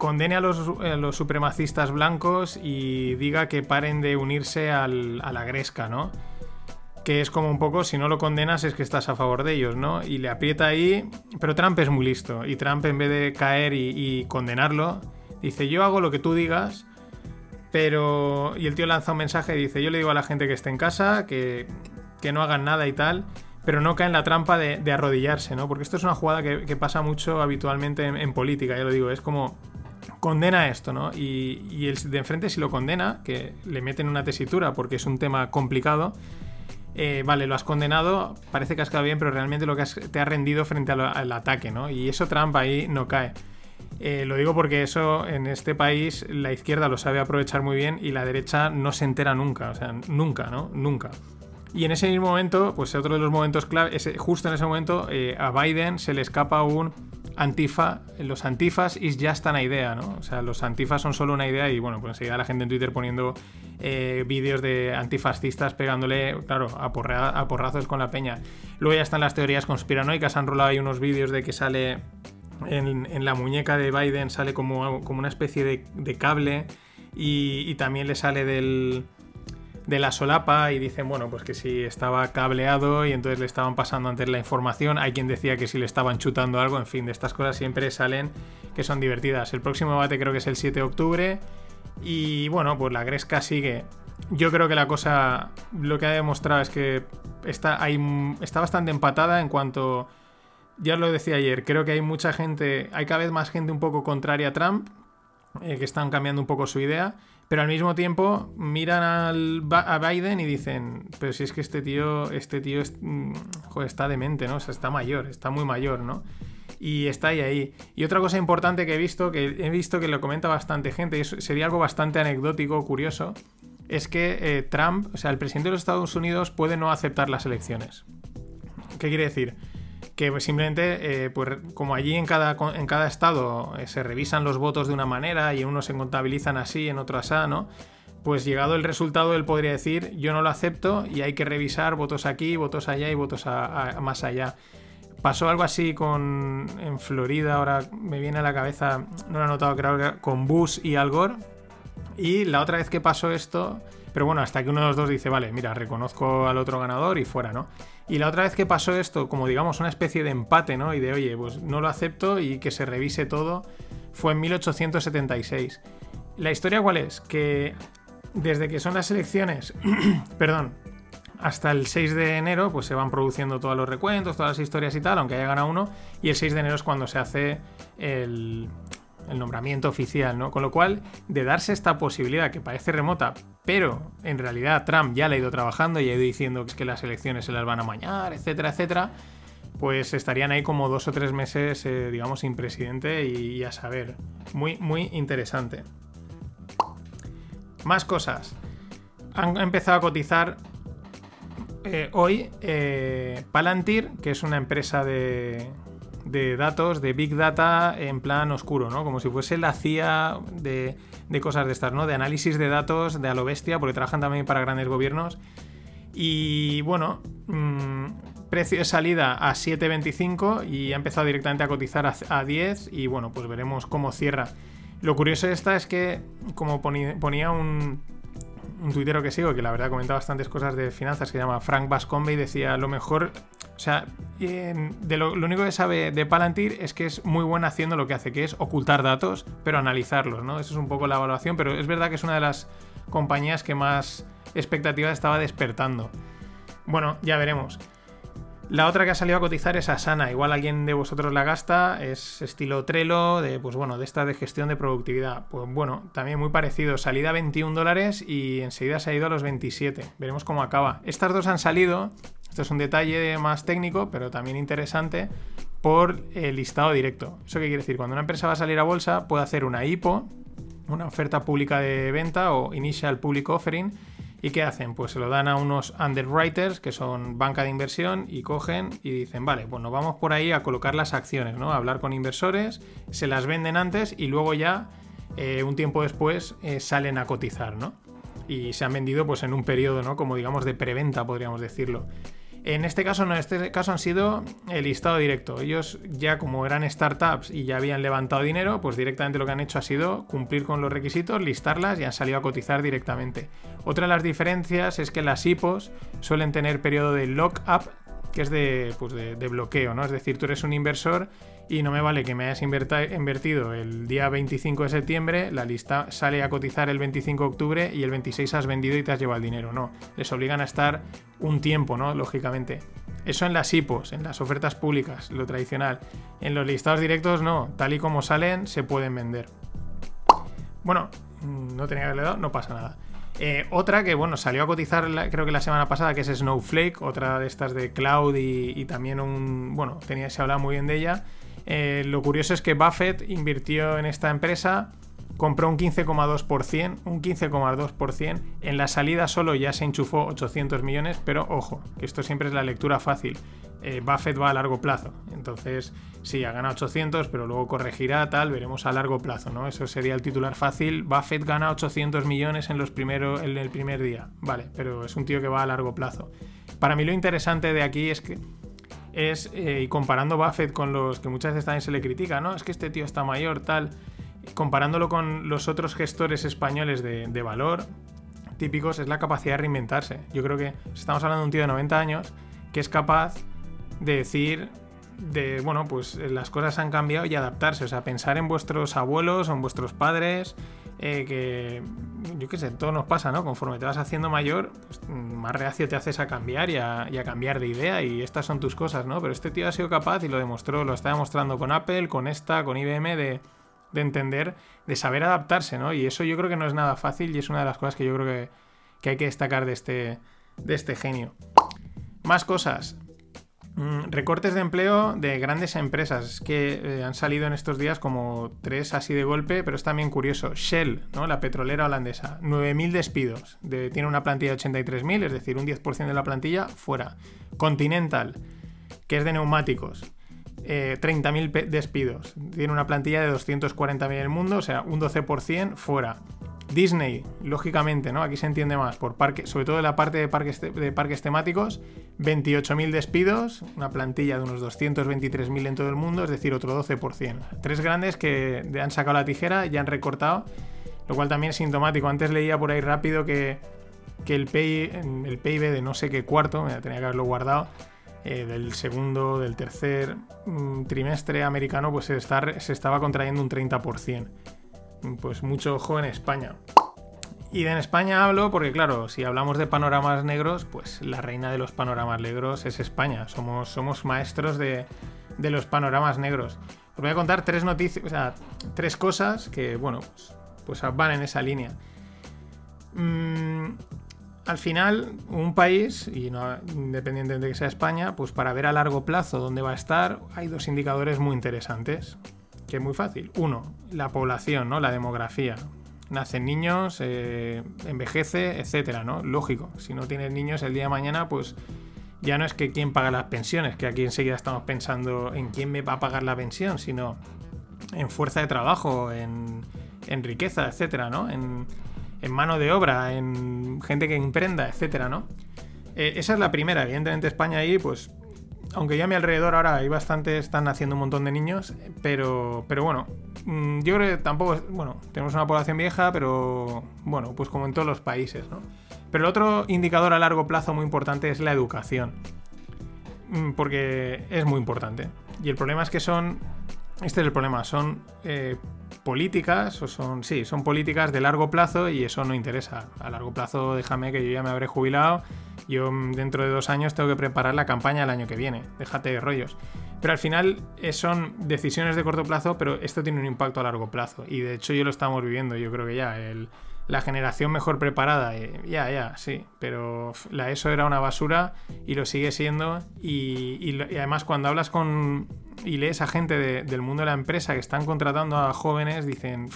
condene a los, supremacistas blancos y diga que paren de unirse al- a la gresca, ¿no? Que es como un poco, si no lo condenas es que estás a favor de ellos, ¿no? Y le aprieta ahí, pero Trump es muy listo. Y Trump en vez de caer y, condenarlo, dice, yo hago lo que tú digas, pero... Y el tío lanza un mensaje y dice, yo le digo a la gente que esté en casa, que, que no hagan nada y tal, pero no cae en la trampa de, arrodillarse, ¿no? Porque esto es una jugada que, que pasa mucho habitualmente en, en política, ya lo digo, es como condena esto, ¿no? Y, el de enfrente si lo condena, que le meten una tesitura porque es un tema complicado, eh, vale, lo has condenado, parece que has quedado bien, pero realmente lo que te ha rendido frente al, ataque, ¿no? Y eso Trump ahí no cae. Eh, lo digo porque eso en este país la izquierda lo sabe aprovechar muy bien y la derecha no se entera nunca, o sea, nunca, ¿no? Nunca. Y en ese mismo momento, pues otro de los momentos clave, justo en ese momento, eh, a Biden se le escapa un antifa, los antifas is just an idea, ¿no? O sea, los antifas son solo una idea y bueno, pues enseguida la gente en Twitter poniendo eh, vídeos de antifascistas pegándole, claro, a, a porrazos con la peña. Luego ya están las teorías conspiranoicas, han rolado ahí unos vídeos de que sale en, la muñeca de Biden sale como, como una especie de, cable y también le sale del, de la solapa y dicen, bueno, pues que si estaba cableado y entonces le estaban pasando antes la información. Hay quien decía que si le estaban chutando algo, en fin, de estas cosas siempre salen que son divertidas. El próximo debate creo que es el 7 de octubre y bueno, pues la Gresca sigue. Yo creo que la cosa, lo que ha demostrado es que está, está bastante empatada en cuanto ya lo decía ayer, creo que hay mucha gente, hay cada vez más gente un poco contraria a Trump, eh, que están cambiando un poco su idea, pero al mismo tiempo miran al, a Biden y dicen, pero si es que este tío, este tío es, mm, joder, está demente, ¿no? O sea, está mayor, está muy mayor, ¿no? Y está ahí ahí. Y otra cosa importante que he visto, que he visto que lo comenta bastante gente, y sería algo bastante anecdótico, curioso, es que eh, Trump, o sea, el presidente de los Estados Unidos puede no aceptar las elecciones. ¿Qué quiere decir? Que simplemente, eh, pues como allí en cada, en cada estado eh, se revisan los votos de una manera y en unos se contabilizan así, en otro así, ¿no? Pues llegado el resultado, él podría decir, yo no lo acepto y hay que revisar votos aquí, votos allá y votos más allá. Pasó algo así con en Florida, ahora me viene a la cabeza, no lo he notado, creo con Bush y Al Gore. Y la otra vez que pasó esto, pero bueno, hasta que uno de los dos dice, vale, mira, reconozco al otro ganador y fuera, ¿no? Y la otra vez que pasó esto, como digamos una especie de empate, ¿no? Y de, oye, pues no lo acepto y que se revise todo, fue en 1876. ¿La historia cuál es? Que desde que son las elecciones, perdón, hasta el 6 de enero, pues se van produciendo todos los recuentos, todas las historias y tal, aunque haya ganado uno, y el 6 de enero es cuando se hace el, el nombramiento oficial, ¿no? Con lo cual, de darse esta posibilidad que parece remota, pero en realidad Trump ya la ha ido trabajando y ha ido diciendo que las elecciones se las van a mañar, etcétera, etcétera, pues estarían ahí como dos o tres meses, eh, digamos, sin presidente y, y a saber. Muy, muy interesante. Más cosas. Han empezado a cotizar eh, hoy eh, Palantir, que es una empresa de, de datos, de Big Data en plan oscuro, ¿no? Como si fuese la CIA de, de cosas de estas, ¿no? De análisis de datos de a lo bestia, porque trabajan también para grandes gobiernos. Y bueno, mm, precio de salida a 7.25 y ha empezado directamente a cotizar a, a 10 y bueno, pues veremos cómo cierra. Lo curioso de esta es que, como ponía un, un tuitero que sigo, que la verdad comenta bastantes cosas de finanzas, que se llama Frank Bascombe, y decía, lo mejor, o sea, en- de lo, único que sabe de Palantir es que es muy buena haciendo lo que hace, que es ocultar datos, pero analizarlos, ¿no? Eso es un poco la evaluación, pero es verdad que es una de las compañías que más expectativas estaba despertando. Bueno, ya veremos. La otra que ha salido a cotizar es Asana. Igual alguien de vosotros la gasta. Es estilo Trello, de, pues bueno, de esta de gestión de productividad. Pues bueno, también muy parecido. Salida a 21 dólares y enseguida se ha ido a los 27. Veremos cómo acaba. Estas dos han salido. Esto es un detalle más técnico, pero también interesante. Por el listado directo. ¿Eso qué quiere decir? Cuando una empresa va a salir a bolsa, puede hacer una IPO, una oferta pública de venta o Initial Public Offering. ¿Y qué hacen? Pues se lo dan a unos underwriters, que son banca de inversión, y cogen y dicen, vale, nos vamos por ahí a colocar las acciones, ¿no? A hablar con inversores, se las venden antes y luego ya, eh, un tiempo después, eh, salen a cotizar, ¿no? Y se han vendido pues en un periodo, ¿no? Como digamos de preventa, podríamos decirlo. En este caso no, en este caso han sido el listado directo. Ellos ya como eran startups y ya habían levantado dinero, pues directamente lo que han hecho ha sido cumplir con los requisitos, listarlas y han salido a cotizar directamente. Otra de las diferencias es que las IPOs suelen tener periodo de lock-up, que es de, pues de, de bloqueo, ¿no? Es decir, tú eres un inversor y no me vale que me hayas invertido el día 25 de septiembre, la lista sale a cotizar el 25 de octubre y el 26 has vendido y te has llevado el dinero. No, les obligan a estar un tiempo, ¿no? Lógicamente. Eso en las IPOs, en las ofertas públicas, lo tradicional. En los listados directos no, tal y como salen, se pueden vender. Bueno, mm, no tenía que haberle dado, no pasa nada. Eh, otra que, bueno, salió a cotizar creo que la semana pasada, que es Snowflake, otra de estas de cloud y, también un... Bueno, tenía, se hablaba muy bien de ella. Eh, lo curioso es que Buffett invirtió en esta empresa, compró un 15,2%, un 15,2%. En la salida solo ya se enchufó 800 millones, pero ojo, que esto siempre es la lectura fácil. Eh, Buffett va a largo plazo. Entonces, sí, ha ganado 800, pero luego corregirá, tal, veremos a largo plazo, ¿no? Eso sería el titular fácil. Buffett gana 800 millones en, los primeros, en el primer día. Vale, pero es un tío que va a largo plazo. Para mí lo interesante de aquí es que es, eh, y comparando Buffett con los que muchas veces también se le critica, ¿no? Es que este tío está mayor, tal. Comparándolo con los otros gestores españoles de, de valor típicos, es la capacidad de reinventarse. Yo creo que estamos hablando de un tío de 90 años que es capaz de decir de, bueno, pues las cosas han cambiado y adaptarse, o sea, pensar en vuestros abuelos o en vuestros padres, eh, que yo qué sé, todo nos pasa, ¿no? Conforme te vas haciendo mayor, pues, más reacio te haces a cambiar y a, cambiar de idea y estas son tus cosas, ¿no? Pero este tío ha sido capaz y lo demostró, lo está demostrando con Apple, con esta, con IBM, de, de entender, de saber adaptarse, ¿no? Y eso yo creo que no es nada fácil y es una de las cosas que yo creo que, que hay que destacar de este, de este genio. Más cosas. Mm, recortes de empleo de grandes empresas que eh, han salido en estos días como tres así de golpe, pero es también curioso. Shell, ¿no? la petrolera holandesa, 9.000 despidos. tiene una plantilla de 83.000, es decir, un 10% de la plantilla fuera. Continental, que es de neumáticos, 30.000 eh, despidos. Tiene una plantilla de 240.000 en el mundo, o sea, un 12% fuera. Disney, lógicamente, ¿no? Aquí se entiende más, por parque, sobre todo en la parte de parques, de parques temáticos, 28.000 despidos, una plantilla de unos 223.000 en todo el mundo, es decir, otro 12%. Tres grandes que han sacado la tijera y han recortado, lo cual también es sintomático. Antes leía por ahí rápido que, el, el PIB de no sé qué cuarto, tenía que haberlo guardado, eh, del segundo, del tercer mm, trimestre americano, pues se, se estaba contrayendo un 30% pues mucho ojo en España. Y en España hablo porque, claro, si hablamos de panoramas negros, pues la reina de los panoramas negros es España. Somos, somos maestros de, los panoramas negros. Os voy a contar tres noticias, tres cosas que, bueno, pues, pues van en esa línea. Mm, al final, un país, y no, independiente de que sea España, pues para ver a largo plazo dónde va a estar, hay dos indicadores muy interesantes que es muy fácil. Uno, la población, ¿no? La demografía. Nacen niños, eh, envejece, etcétera, ¿no? Lógico. Si no tienes niños el día de mañana, pues ya no es que quién paga las pensiones, que aquí enseguida estamos pensando en quién me va a pagar la pensión, sino en fuerza de trabajo, en, riqueza, etcétera, ¿no? En, mano de obra, en gente que emprenda, etcétera, ¿no? Eh, esa es la primera. Evidentemente España ahí, pues aunque ya a mi alrededor ahora hay bastante, están haciendo un montón de niños, pero, pero bueno, mm, yo creo que tampoco, bueno, tenemos una población vieja, pero bueno, pues como en todos los países, ¿no? Pero el otro indicador a largo plazo muy importante es la educación, mm, porque es muy importante. Y el problema es que son, este es el problema, son eh, políticas, o son, sí, son políticas de largo plazo y eso no interesa. A largo plazo déjame que yo ya me habré jubilado yo dentro de dos años tengo que preparar la campaña del año que viene. Déjate de rollos. Pero al final eh, son decisiones de corto plazo, pero esto tiene un impacto a largo plazo. Y de hecho yo lo estamos viviendo, yo creo que ya. la generación mejor preparada, eh, ya, ya, sí. Pero ESO era una basura y lo sigue siendo. Y, además cuando hablas con y lees a gente del mundo de la empresa que están contratando a jóvenes, dicen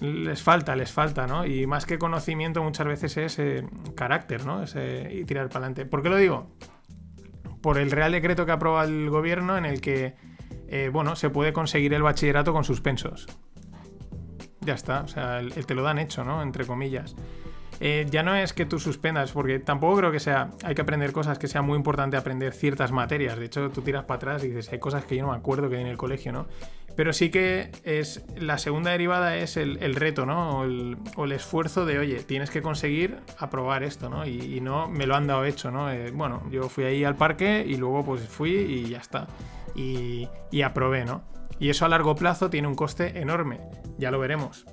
les falta, les falta, ¿no? Y más que conocimiento muchas veces es eh, carácter, ¿no? Es, y tirar para adelante. ¿Por qué lo digo? Por el Real Decreto que aprueba el gobierno en el que, eh, bueno, se puede conseguir el bachillerato con suspensos. Ya está, o sea, el, te lo dan hecho, ¿no? Entre comillas. Eh, ya no es que tú suspendas, porque tampoco creo que sea, hay que aprender cosas, que sea muy importante aprender ciertas materias. De hecho, tú tiras para atrás y dices, hay cosas que yo no me acuerdo que hay en el colegio, ¿no? Pero sí que es la segunda derivada es el, reto, ¿no? O el, esfuerzo de, oye, tienes que conseguir aprobar esto, ¿no? Y, no me lo han dado hecho, ¿no? Eh, bueno, yo fui ahí al parque y luego pues fui y ya está. Y, y aprobé, ¿no? Y eso a largo plazo tiene un coste enorme, ya lo veremos.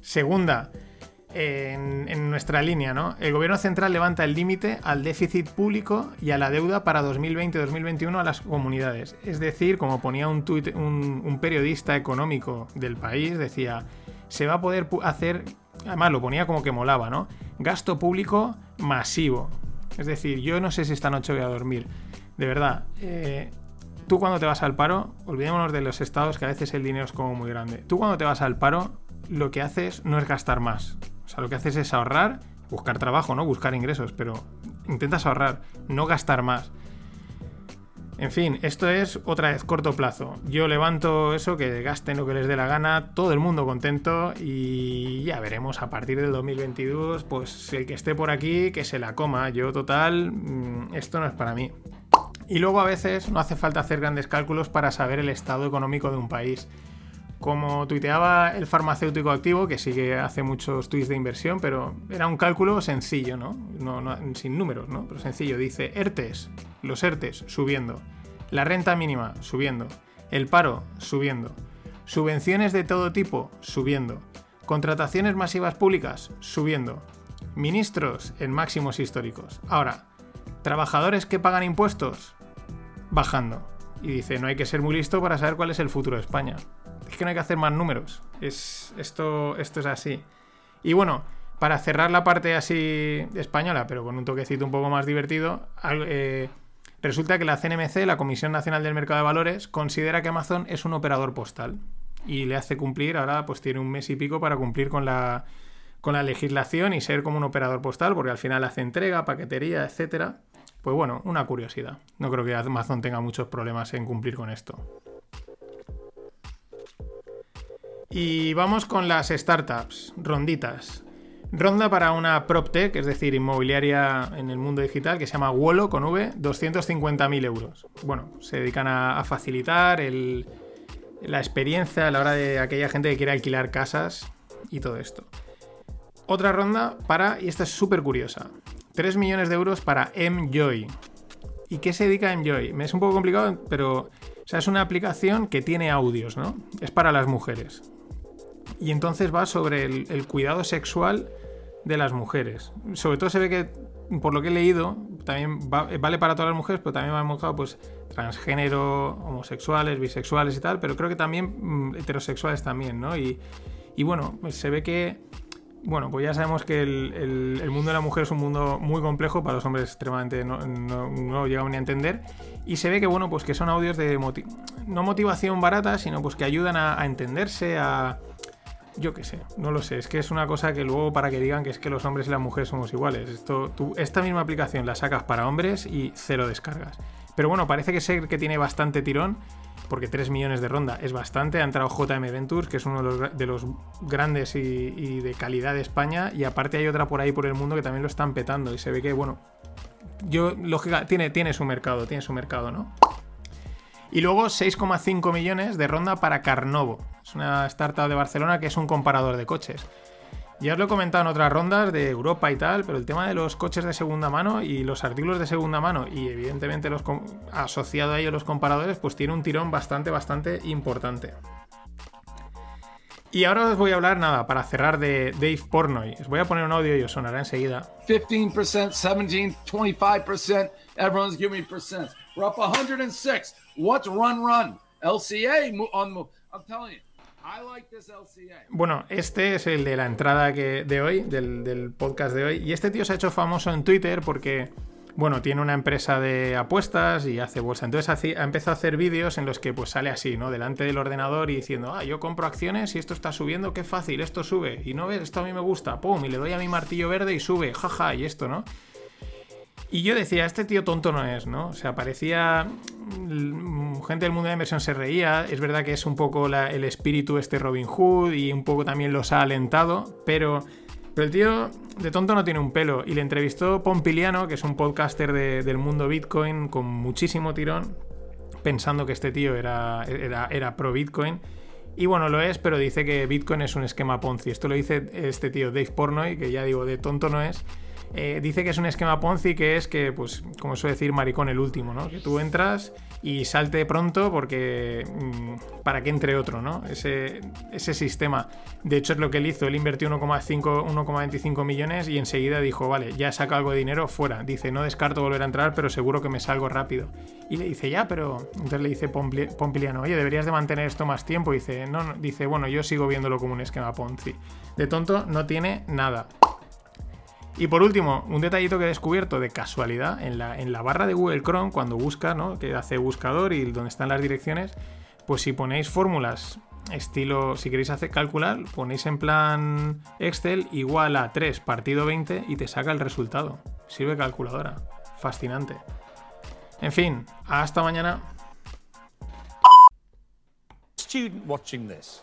Segunda, en, nuestra línea, ¿no? El gobierno central levanta el límite al déficit público y a la deuda para 2020-2021 a las comunidades. Es decir, como ponía un, tuit, un, periodista económico del país, decía, se va a poder hacer, además lo ponía como que molaba, ¿no? Gasto público masivo. Es decir, yo no sé si esta noche voy a dormir. De verdad, eh, tú cuando te vas al paro, olvidémonos de los estados que a veces el dinero es como muy grande. Tú cuando te vas al paro, lo que haces no es gastar más. O sea, lo que haces es ahorrar, buscar trabajo, ¿no? Buscar ingresos, pero intentas ahorrar, no gastar más. En fin, esto es otra vez corto plazo. Yo levanto eso, que gasten lo que les dé la gana, todo el mundo contento y ya veremos a partir del 2022, pues el que esté por aquí, que se la coma. Yo total, mm, esto no es para mí. Y luego a veces no hace falta hacer grandes cálculos para saber el estado económico de un país. Como tuiteaba el farmacéutico activo, que sí que hace muchos tweets de inversión, pero era un cálculo sencillo, ¿no? No, sin números, ¿no? Pero sencillo. Dice ERTES, los ERTES subiendo. La renta mínima subiendo. El paro subiendo. Subvenciones de todo tipo subiendo. Contrataciones masivas públicas subiendo. Ministros en máximos históricos. Ahora, trabajadores que pagan impuestos bajando. Y dice, no hay que ser muy listo para saber cuál es el futuro de España. Es que no hay que hacer más números. Es, esto, esto es así. Y bueno, para cerrar la parte así española, pero con un toquecito un poco más divertido, eh, resulta que la CNMC, la Comisión Nacional del Mercado de Valores, considera que Amazon es un operador postal. Y le hace cumplir, ahora pues tiene un mes y pico para cumplir con la, con la legislación y ser como un operador postal, porque al final hace entrega, paquetería, etcétera. Pues bueno, una curiosidad. No creo que Amazon tenga muchos problemas en cumplir con esto. Y vamos con las startups, ronditas. Ronda para una PropTech, es decir, inmobiliaria en el mundo digital, que se llama Wolo con V, 250.000 euros. Bueno, se dedican a, facilitar la experiencia a la hora de aquella gente que quiere alquilar casas y todo esto. Otra ronda para, y esta es súper curiosa, 3 millones de euros para Mjoy. ¿Y qué se dedica a Mjoy? Me es un poco complicado, pero o sea, es una aplicación que tiene audios, ¿no? Es para las mujeres. Y entonces va sobre el, cuidado sexual de las mujeres. Sobre todo se ve que, por lo que he leído, también va- vale para todas las mujeres, pero también va enfocado pues transgénero, homosexuales, bisexuales y tal, pero creo que también mm, heterosexuales también, ¿no? Y, y bueno, pues se ve que bueno, pues ya sabemos que el, el- mundo de la mujer es un mundo muy complejo, para los hombres extremadamente no, no, no llegamos ni a entender. Y se ve que, bueno, pues que son audios de moti- no motivación barata, sino pues que ayudan a entenderse, a. Yo qué sé, no lo sé. Es que es una cosa que luego para que digan que es que los hombres y las mujeres somos iguales. Esto, tú, esta misma aplicación la sacas para hombres y cero descargas. Pero bueno, parece que ser que tiene bastante tirón, porque 3 millones de ronda es bastante. Ha entrado JM Ventures, que es uno de los, gra- de los grandes y, y de calidad de España. Y aparte hay otra por ahí por el mundo que también lo están petando. Y se ve que, bueno, yo, lógica, tiene, tiene su mercado, tiene su mercado, ¿no? Y luego 6,5 millones de ronda para Carnovo. Es una startup de Barcelona que es un comparador de coches. Ya os lo he comentado en otras rondas de Europa y tal, pero el tema de los coches de segunda mano y los artículos de segunda mano y evidentemente los asociado a ello los comparadores, pues tiene un tirón bastante, bastante importante. Y ahora os voy a hablar, nada, para cerrar de Dave Pornoy. Os voy a poner un audio y os sonará enseguida. 15%, 17, 25%. Everyone's giving me percents. We're up 106. What's run run? LCA on mo- I'm telling you, Bueno, este es el de la entrada que, de hoy, del, podcast de hoy. Y este tío se ha hecho famoso en Twitter porque, bueno, tiene una empresa de apuestas y hace bolsa. Entonces hace- ha empezado a hacer vídeos en los que pues sale así, ¿no? Delante del ordenador y diciendo, ah, yo compro acciones y esto está subiendo, qué fácil, esto sube. Y no ves, esto a mí me gusta, pum, y le doy a mi martillo verde y sube, jaja, y esto, ¿no? Y yo decía, este tío tonto no es, ¿no? O sea, parecía. mm, Gente del mundo de la inversión se reía. Es verdad que es un poco el espíritu este Robin Hood y un poco también los ha alentado, pero. Pero el tío de tonto no tiene un pelo. Y le entrevistó Pompiliano, que es un podcaster de- del mundo Bitcoin con muchísimo tirón, pensando que este tío era, era, era pro Bitcoin. Y bueno, lo es, pero dice que Bitcoin es un esquema Ponzi. Esto lo dice este tío Dave Pornoy, que ya digo, de tonto no es. Eh, dice que es un esquema Ponzi que es que, pues, como suele decir, maricón el último, ¿no? Que tú entras y salte pronto porque mm, para que entre otro, ¿no? Ese, ese sistema. De hecho, es lo que él hizo. Él invirtió 1,5, 1,25 millones y enseguida dijo, vale, ya saca algo de dinero, fuera. Dice, no descarto volver a entrar, pero seguro que me salgo rápido. Y le dice, ya, pero... Entonces le dice Pompiliano, oye, deberías de mantener esto más tiempo. Y dice, no, no, dice, bueno, yo sigo viéndolo como un esquema Ponzi. De tonto no tiene nada. Y por último, un detallito que he descubierto de casualidad en la, en la barra de Google Chrome, cuando busca, ¿no? Que hace buscador y donde están las direcciones, pues si ponéis fórmulas estilo, si queréis hacer calcular, ponéis en plan Excel igual a 3 partido 20 y te saca el resultado. Sirve calculadora. Fascinante. En fin, hasta mañana. student watching this,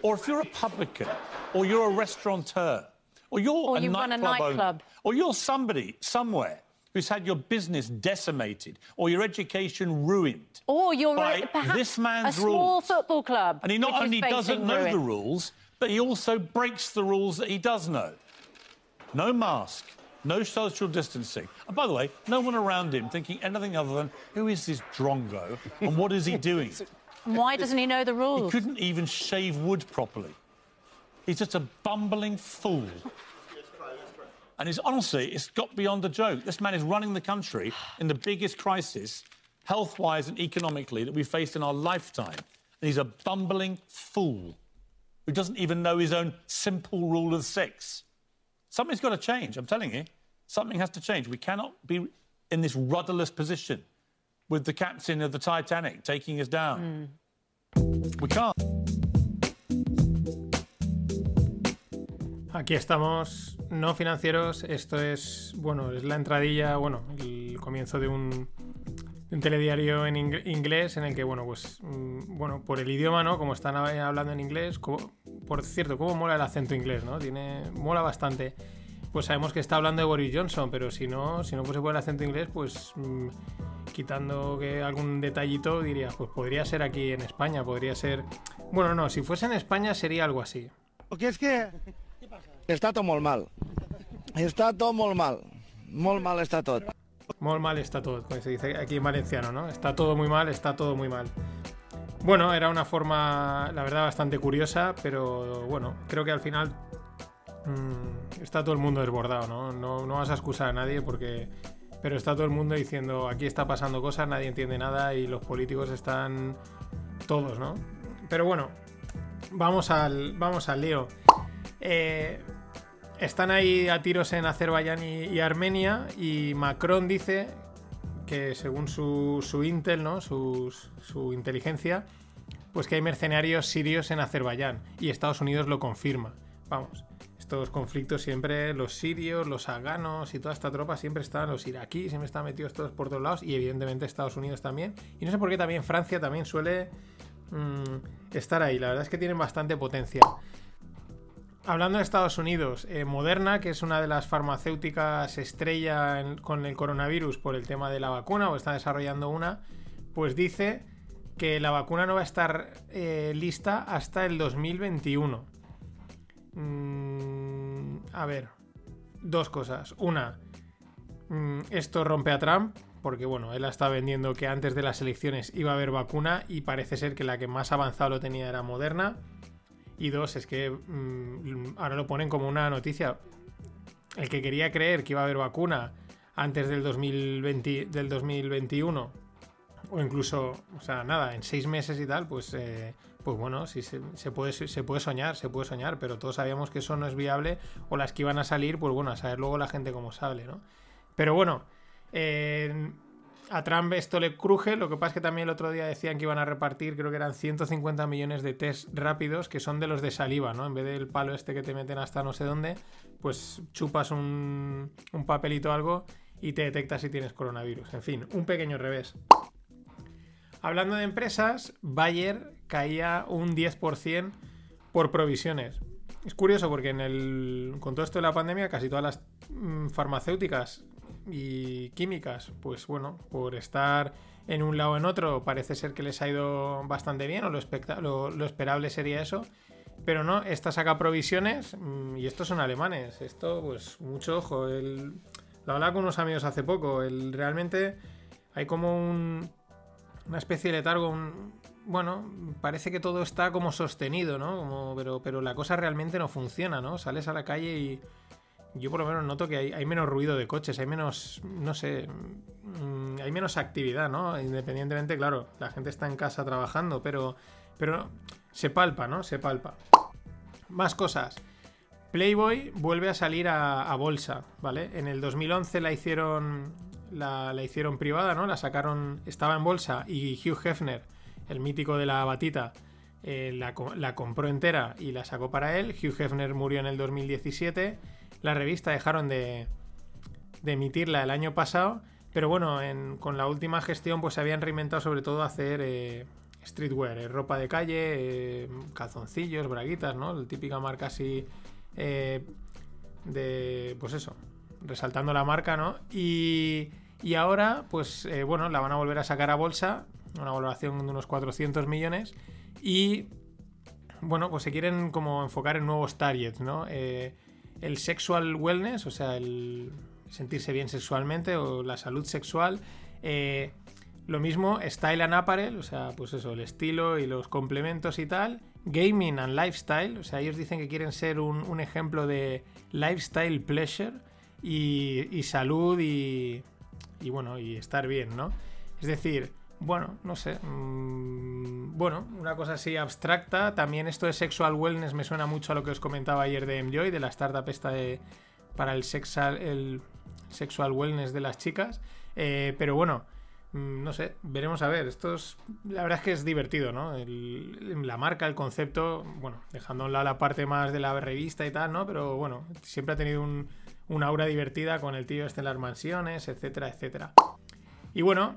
or if you're a publican, or you're a restaurateur, or you're Or a you run a nightclub owner, or you're somebody somewhere who's had your business decimated or your education ruined. Or you're by a, this man's a small rules. football club. And he not only doesn't know ruin. the rules, but he also breaks the rules that he does know. No mask, no social distancing. And by the way, no one around him thinking anything other than, who is this drongo and what is he doing? Why doesn't he know the rules? He couldn't even shave wood properly. He's just a bumbling fool. And it's honestly, it's got beyond a joke. This man is running the country in the biggest crisis, health wise and economically, that we've faced in our lifetime. And he's a bumbling fool who doesn't even know his own simple rule of six. Something's got to change, I'm telling you. Something has to change. We cannot be in this rudderless position with the captain of the Titanic taking us down. Hmm. We can't. Aquí estamos, no financieros. Esto es, bueno, es la entradilla, bueno, el comienzo de un, telediario en ing- inglés en el que, bueno, pues, mm, bueno, por el idioma, ¿no? Como están hab- hablando en inglés, como- por cierto, cómo mola el acento inglés, ¿no? Tiene, mola bastante. Pues sabemos que está hablando de Boris Johnson, pero si no, si no fuese por el acento inglés, pues mm, quitando que algún detallito diría, pues podría ser aquí en España, podría ser. Bueno, no, si fuese en España sería algo así. Perquè és que està tot molt mal. Està tot molt mal. Molt mal està tot. Muy mal está todo, como se dice aquí en valenciano, ¿no? Está todo muy mal, está todo muy mal. Bueno, era una forma, la verdad, bastante curiosa, pero bueno, creo que al final mm, está todo el mundo desbordado, ¿no? ¿no? No vas a excusar a nadie porque... Pero está todo el mundo diciendo, aquí está pasando cosas, nadie entiende nada y los políticos están todos, ¿no? Pero bueno, vamos al, vamos al lío. Eh, están ahí a tiros en Azerbaiyán y, Armenia y Macron dice que según su, su intel, ¿no? Sus- su inteligencia, pues que hay mercenarios sirios en Azerbaiyán y Estados Unidos lo confirma. Vamos, estos conflictos siempre, los sirios, los afganos y toda esta tropa siempre están, los iraquíes siempre están metidos todos por todos lados y evidentemente Estados Unidos también. Y no sé por qué también Francia también suele mm, estar ahí. La verdad es que tienen bastante potencia. Hablando de Estados Unidos, eh, Moderna, que es una de las farmacéuticas estrella con el coronavirus por el tema de la vacuna, o está desarrollando una, pues dice que la vacuna no va a estar eh, lista hasta el 2021. Mm, a ver, dos cosas. Una, mm, esto rompe a Trump, porque bueno, él está vendiendo que antes de las elecciones iba a haber vacuna y parece ser que la que más avanzado lo tenía era Moderna. Y dos, es que mm, ahora lo ponen como una noticia. El que quería creer que iba a haber vacuna antes del, 2020, del 2021, o incluso, o sea, nada, en seis meses y tal, pues, eh, pues bueno, sí se, puede, se puede soñar, se puede soñar, pero todos sabíamos que eso no es viable, o las que iban a salir, pues bueno, a saber luego la gente cómo sale, ¿no? Pero bueno, eh, a Trump esto le cruje, lo que pasa es que también el otro día decían que iban a repartir, creo que eran 150 millones de test rápidos, que son de los de saliva, ¿no? En vez del palo este que te meten hasta no sé dónde, pues chupas un, un papelito o algo y te detecta si tienes coronavirus. En fin, un pequeño revés. Hablando de empresas, Bayer caía un 10% por provisiones. Es curioso porque en el, con todo esto de la pandemia casi todas las mm, farmacéuticas y químicas, pues bueno, por estar en un lado o en otro, parece ser que les ha ido bastante bien o lo, lo- lo esperable sería eso. Pero no, esta saca provisiones mm, y estos son alemanes. Esto, pues, mucho ojo. El... Lo hablaba con unos amigos hace poco. Realmente hay como un, una especie de letargo. bueno, parece que todo está como sostenido, ¿no? Pero, pero la cosa realmente no funciona, ¿no? Sales a la calle y yo por lo menos noto que hay, menos ruido de coches, hay menos, no sé, mm, hay menos actividad, ¿no? Independientemente, claro, la gente está en casa trabajando, pero, pero se palpa, ¿no? Se palpa. Más cosas. Playboy vuelve a salir a, bolsa, ¿vale? En el 2011 la hicieron la, la hicieron privada, ¿no? La sacaron, estaba en bolsa y Hugh Hefner, el mítico de la batita, eh, la, la compró entera y la sacó para él. Hugh Hefner murió en el 2017. La revista dejaron de, emitirla el año pasado, pero bueno, en- con la última gestión pues se habían reinventado sobre todo hacer eh, streetwear, eh, ropa de calle, eh, calzoncillos, braguitas, ¿no? La típica marca así de, pues eso, resaltando la marca, ¿no? Y, y ahora, pues bueno, la van a volver a sacar a bolsa, una valoración de unos 400 millones, y bueno, pues se quieren como enfocar en nuevos targets, ¿no? El sexual wellness, o sea, el sentirse bien sexualmente o la salud sexual. eh, lo mismo, style and apparel, o sea, pues eso, el estilo y los complementos y tal. Gaming and lifestyle, o sea, ellos dicen que quieren ser un, un ejemplo de lifestyle pleasure y, y salud y, y bueno, y estar bien, ¿no? Es decir, bueno, no sé. mm, bueno, una cosa así abstracta. También esto de sexual wellness me suena mucho a lo que os comentaba ayer de Enjoy, de la startup esta de, para el sexual, el sexual wellness de las chicas. Eh, pero bueno, mm, no sé, veremos a ver. Esto es, la verdad es que es divertido, ¿no? La marca, el concepto, bueno, dejando a lado la parte más de la revista y tal, ¿no? Pero bueno, siempre ha tenido un, una aura divertida con el tío este en las mansiones, etcétera, etcétera. Y bueno,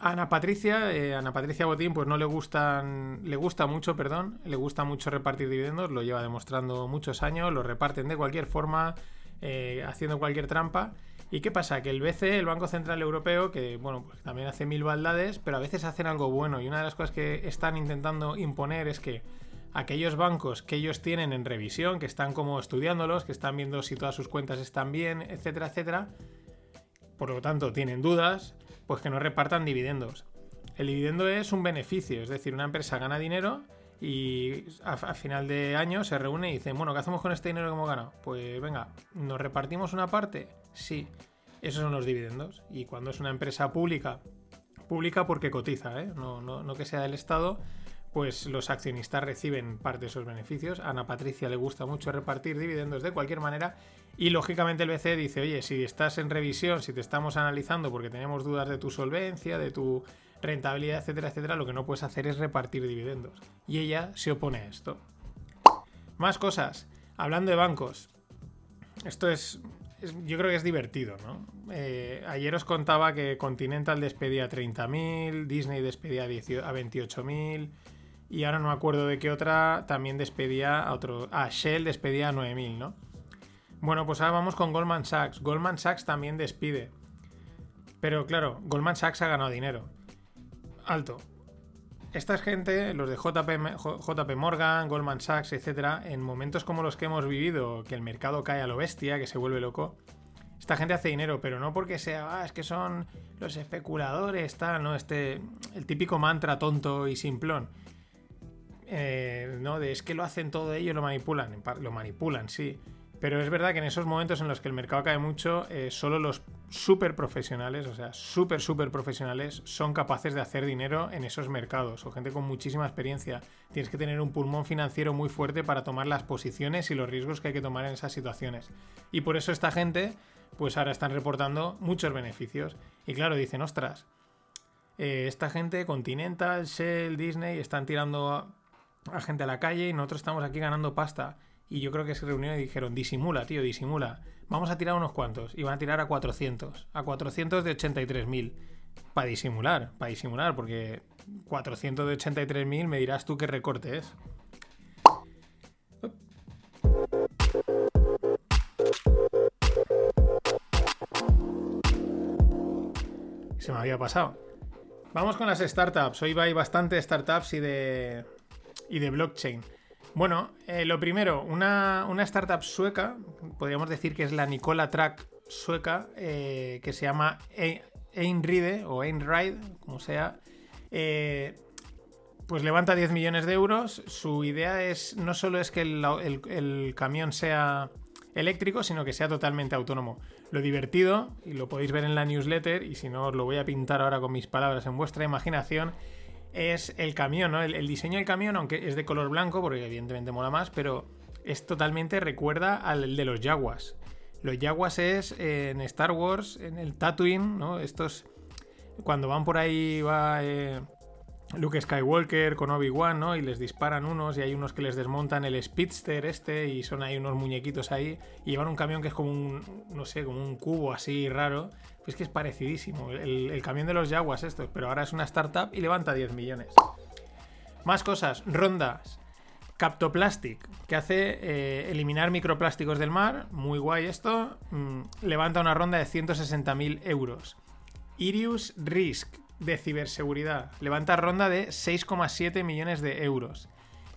Ana Patricia, eh, Ana Patricia Botín, pues no le gustan, le gusta mucho, perdón, le gusta mucho repartir dividendos, lo lleva demostrando muchos años, lo reparten de cualquier forma, eh, haciendo cualquier trampa. ¿Y qué pasa? Que el BCE, el Banco Central Europeo, que bueno, pues también hace mil baldades, pero a veces hacen algo bueno. Y una de las cosas que están intentando imponer es que aquellos bancos que ellos tienen en revisión, que están como estudiándolos, que están viendo si todas sus cuentas están bien, etcétera, etcétera, por lo tanto tienen dudas, pues que no repartan dividendos. El dividendo es un beneficio, es decir, una empresa gana dinero y a, final de año se reúne y dicen, bueno, ¿qué hacemos con este dinero que hemos ganado? Pues venga, ¿nos repartimos una parte? Sí, esos son los dividendos. Y cuando es una empresa pública, pública porque cotiza, ¿eh? no, no, no que sea del Estado, pues los accionistas reciben parte de esos beneficios. A Ana Patricia le gusta mucho repartir dividendos de cualquier manera y lógicamente el BCE dice, oye, si estás en revisión, si te estamos analizando porque tenemos dudas de tu solvencia, de tu rentabilidad, etcétera, etcétera, lo que no puedes hacer es repartir dividendos. Y ella se opone a esto. Más cosas. Hablando de bancos. Esto es, yo creo que es divertido, ¿no? Eh, ayer os contaba que Continental despedía a 30.000, Disney despedía a 18 a 28.000 y ahora no me acuerdo de qué otra también despedía a otro... Ah, Shell despedía a 9.000, ¿no? Bueno, pues ahora vamos con Goldman Sachs. Goldman Sachs también despide. Pero claro, Goldman Sachs ha ganado dinero. Alto. Esta gente, los de JP, JP Morgan, Goldman Sachs, etcétera, en momentos como los que hemos vivido, que el mercado cae a lo bestia, que se vuelve loco, esta gente hace dinero, pero no porque sea, ah, es que son los especuladores, tal, ¿no? Este, el típico mantra tonto y simplón. Eh, no, de es que lo hacen todo ellos, lo manipulan, lo manipulan, sí. Pero es verdad que en esos momentos en los que el mercado cae mucho, eh, solo los súper profesionales, o sea, súper, súper profesionales, son capaces de hacer dinero en esos mercados, o gente con muchísima experiencia. Tienes que tener un pulmón financiero muy fuerte para tomar las posiciones y los riesgos que hay que tomar en esas situaciones. Y por eso esta gente, pues ahora están reportando muchos beneficios. Y claro, dicen, ostras, eh, esta gente, Continental, Shell, Disney, están tirando a, a gente a la calle y nosotros estamos aquí ganando pasta. Y yo creo que se reunieron y dijeron, disimula, tío, disimula. Vamos a tirar unos cuantos. Y van a tirar a 400. A 400 de 83.000. Para disimular, para disimular, porque 400 de 83.000 me dirás tú qué recorte es. Se me había pasado. Vamos con las startups. Hoy hay bastante startups y de, y de blockchain. Bueno, eh, lo primero, una, una startup sueca, podríamos decir que es la Nicola Track sueca, eh, que se llama Ein- Einride o Einride, como sea, eh, pues levanta 10 millones de euros. Su idea es no solo es que el, el- el camión sea eléctrico, sino que sea totalmente autónomo. Lo divertido, y lo podéis ver en la newsletter, y si no os lo voy a pintar ahora con mis palabras en vuestra imaginación, es el camión, ¿no? El, diseño del camión, aunque es de color blanco, porque evidentemente mola más, pero es totalmente recuerda al de los Jaguars. Los Jaguars es en Star Wars, en el Tatooine, ¿no? Estos, cuando van por ahí, va eh, Luke Skywalker con Obi-Wan, ¿no? Y les disparan unos y hay unos que les desmontan el Speedster este y son ahí unos muñequitos ahí y llevan un camión que es como un, no sé, como un cubo así raro. Pues que es parecidísimo. El, camión de los Jaguars estos, pero ahora es una startup y levanta 10 millones. Más cosas, rondas. Captoplastic, que hace eh, eliminar microplásticos del mar. Muy guay esto. Mm, levanta una ronda de 160.000 euros. Irius Risk, de ciberseguridad. Levanta ronda de 6,7 millones de euros.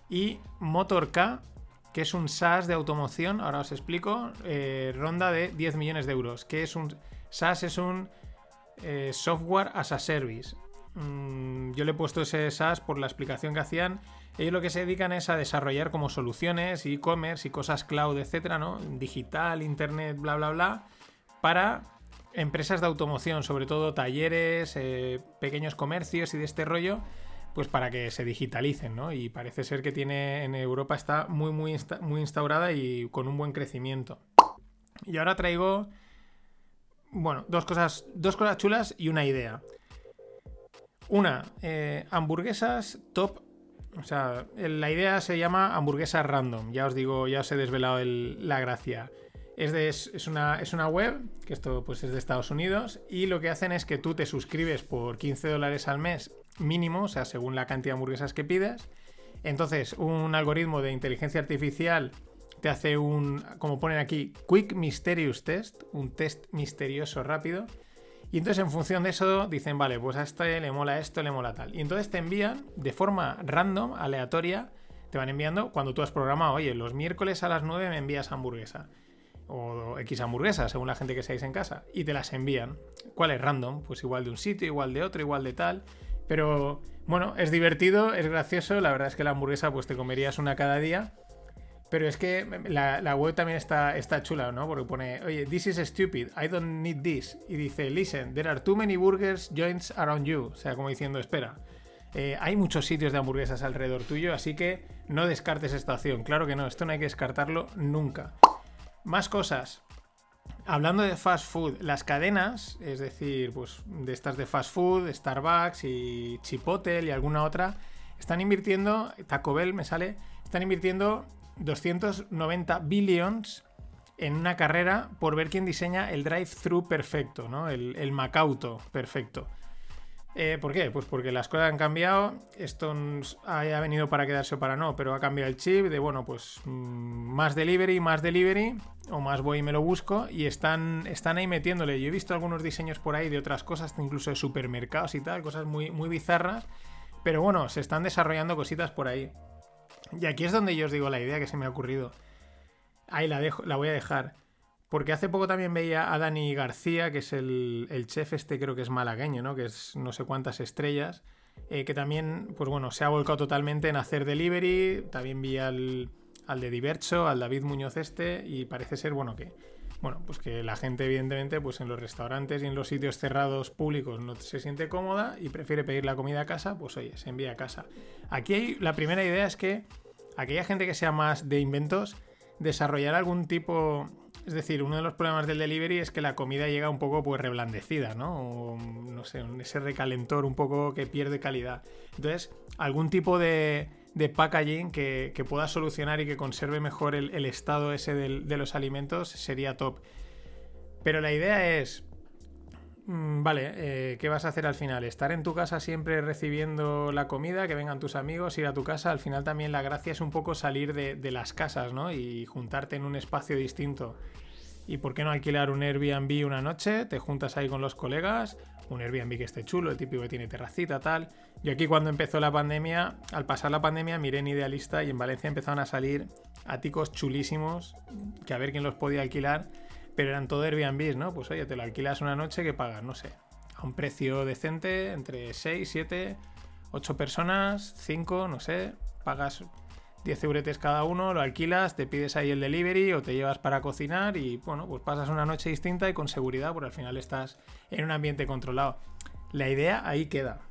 Y Motor K, que es un SaaS de automoción, ahora os explico, eh, ronda de 10 millones de euros. Que es un SaaS es un eh, software as a service. Mm, yo le he puesto ese SaaS por la explicación que hacían. Ellos lo que se dedican es a desarrollar como soluciones, e-commerce y cosas cloud, etcétera, ¿no? Digital, internet, bla, bla, bla, para empresas de automoción, sobre todo talleres, eh, pequeños comercios y de este rollo, pues para que se digitalicen, ¿no? Y parece ser que tiene en Europa está muy, muy, muy instaurada y con un buen crecimiento. Y ahora traigo, bueno, dos cosas, dos cosas chulas y una idea. Una, eh, hamburguesas top. O sea, la idea se llama hamburguesas random. Ya os digo, ya os he desvelado el- la gracia. Es, una, es una web, que esto pues es de Estados Unidos, y lo que hacen es que tú te suscribes por 15 dólares al mes mínimo, o sea, según la cantidad de hamburguesas que pides. Entonces, un algoritmo de inteligencia artificial te hace un, como ponen aquí, Quick Mysterious Test, un test misterioso rápido. Y entonces en función de eso dicen, vale, pues a este le mola esto, le mola tal. Y entonces te envían de forma random, aleatoria, te van enviando cuando tú has programado, oye, los miércoles a las 9 me envías hamburguesa. O X hamburguesa, según la gente que seáis en casa. Y te las envían. ¿Cuál es random? Pues igual de un sitio, igual de otro, igual de tal. Pero bueno, es divertido, es gracioso. La verdad es que la hamburguesa pues te comerías una cada día. Pero es que la, la web también está, está chula, ¿no? Porque pone, oye, this is stupid, I don't need this. Y dice, listen, there are too many burgers joints around you. O sea, como diciendo, espera, eh, hay muchos sitios de hamburguesas alrededor tuyo, así que no descartes esta opción. Claro que no, esto no hay que descartarlo nunca. Más cosas. Hablando de fast food, las cadenas, es decir, pues de estas de fast food, Starbucks y Chipotle y alguna otra, están invirtiendo, Taco Bell me sale, están invirtiendo 290 billions en una carrera por ver quién diseña el drive-thru perfecto, ¿no? El, el Macauto perfecto. Eh, ¿Por qué? Pues porque las cosas han cambiado. Esto haya venido para quedarse o para no, pero ha cambiado el chip de, bueno, pues mm, más delivery, más delivery, o más voy y me lo busco, y están, están ahí metiéndole. Yo he visto algunos diseños por ahí de otras cosas, incluso de supermercados y tal, cosas muy, muy bizarras, pero bueno, se están desarrollando cositas por ahí. Y aquí es donde yo os digo la idea que se me ha ocurrido. Ahí la, dejo, la voy a dejar. Porque hace poco también veía a Dani García, que es el, el chef este, creo que es malagueño, ¿no? Que es no sé cuántas estrellas. eh, que también, pues bueno, se ha volcado totalmente en hacer delivery. También vi al, al de Diverso, al David Muñoz este. Y parece ser, bueno, que. Bueno, pues que la gente, evidentemente, pues en los restaurantes y en los sitios cerrados públicos no se siente cómoda y prefiere pedir la comida a casa, pues oye, se envía a casa. Aquí hay, la primera idea es que aquella gente que sea más de inventos, desarrollar algún tipo. Es decir, uno de los problemas del delivery es que la comida llega un poco pues reblandecida, ¿no? O, no sé, ese recalentor un poco que pierde calidad. Entonces, algún tipo de, packaging que, pueda solucionar y que conserve mejor el, estado ese de los alimentos sería top. Pero la idea es, vale, eh, ¿qué vas a hacer al final? ¿Estar en tu casa siempre recibiendo la comida, que vengan tus amigos, ir a tu casa? Al final también la gracia es un poco salir de, de las casas, ¿no? Y juntarte en un espacio distinto. ¿Y por qué no alquilar un Airbnb una noche? Te juntas ahí con los colegas, un Airbnb que esté chulo, el típico que tiene terracita, tal. Yo aquí cuando empezó la pandemia, al pasar la pandemia, miré en Idealista y en Valencia empezaron a salir áticos chulísimos, que a ver quién los podía alquilar, pero eran todo Airbnb, ¿no? Pues oye, te lo alquilas una noche que pagas, no sé, a un precio decente, entre 6, 7, 8 personas, 5, no sé, pagas 10 euretes cada uno, lo alquilas, te pides ahí el delivery o te llevas para cocinar y bueno, pues pasas una noche distinta y con seguridad, porque al final estás en un ambiente controlado. La idea ahí queda.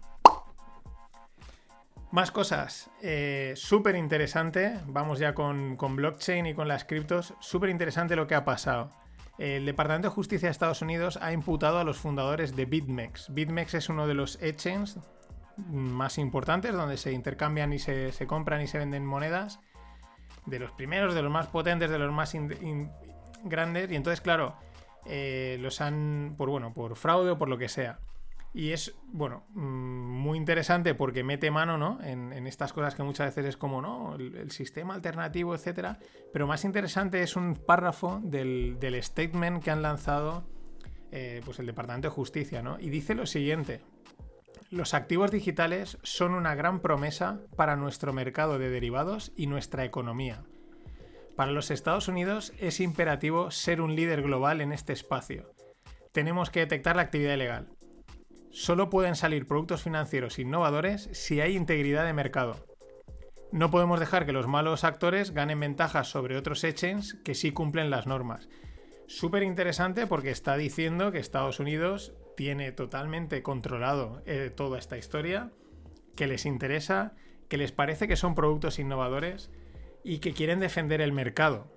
Más cosas, eh, súper interesante, vamos ya con, con, blockchain y con las criptos, súper interesante lo que ha pasado. El Departamento de Justicia de Estados Unidos ha imputado a los fundadores de BitMEX. BitMEX es uno de los exchanges más importantes, donde se intercambian y se, compran y se venden monedas, de los primeros, de los más potentes, de los más grandes, y entonces, claro, eh, los han, por bueno, por fraude o por lo que sea. Y es, bueno, mm, muy interesante porque mete mano, ¿no? En, estas cosas que muchas veces es como, ¿no? El, sistema alternativo, etcétera. Pero más interesante es un párrafo del, statement que han lanzado, eh, pues el Departamento de Justicia, ¿no? Y dice lo siguiente: los activos digitales son una gran promesa para nuestro mercado de derivados y nuestra economía. Para los Estados Unidos es imperativo ser un líder global en este espacio. Tenemos que detectar la actividad ilegal. Solo pueden salir productos financieros innovadores si hay integridad de mercado. No podemos dejar que los malos actores ganen ventajas sobre otros exchanges que sí cumplen las normas. Súper interesante porque está diciendo que Estados Unidos tiene totalmente controlado eh, toda esta historia, que les interesa, que les parece que son productos innovadores y que quieren defender el mercado.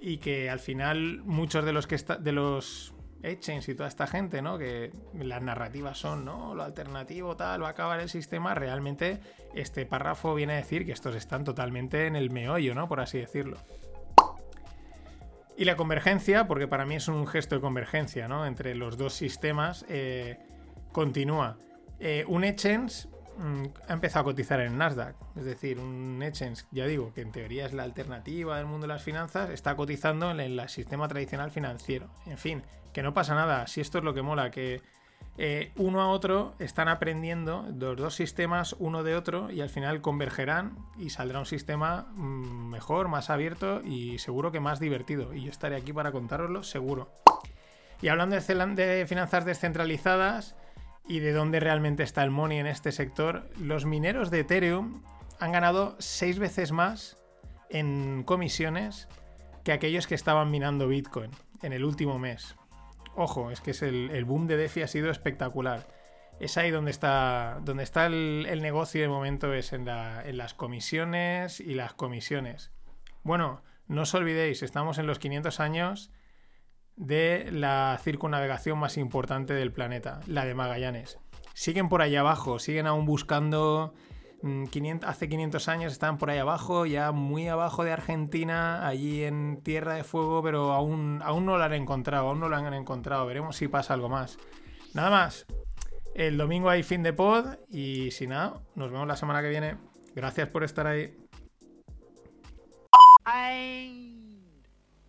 Y que al final muchos de los que de los exchanges y toda esta gente, ¿no? Que las narrativas son, ¿no? Lo alternativo, tal, va a acabar el sistema. Realmente, este párrafo viene a decir que estos están totalmente en el meollo, ¿no? Por así decirlo. Y la convergencia, porque para mí es un gesto de convergencia ¿no? entre los dos sistemas, eh, continúa. Eh, un exchange ha empezado a cotizar en Nasdaq. Es decir, un exchange, ya digo, que en teoría es la alternativa del mundo de las finanzas, está cotizando en el sistema tradicional financiero. En fin, que no pasa nada. Si esto es lo que mola, que eh, uno a otro están aprendiendo los dos sistemas uno de otro y al final convergerán y saldrá un sistema mm, mejor, más abierto y seguro que más divertido. Y yo estaré aquí para contároslo, seguro. Y hablando de, finanzas descentralizadas y de dónde realmente está el money en este sector, los mineros de Ethereum han ganado seis veces más en comisiones que aquellos que estaban minando Bitcoin en el último mes. Ojo, es que es el, boom de DeFi ha sido espectacular. Es ahí donde está, donde está el, negocio de momento, es en, en las comisiones y las comisiones. Bueno, no os olvidéis, estamos en los 500 años de la circunnavegación más importante del planeta, la de Magallanes. Siguen por ahí abajo, siguen aún buscando 500, mm, hace 500 años estaban por ahí abajo, ya muy abajo de Argentina, allí en Tierra de Fuego, pero aún, aún no lo han encontrado, aún no lo han encontrado. Veremos si pasa algo más. Nada más. El domingo hay fin de pod y si nada, nos vemos la semana que viene. Gracias por estar ahí.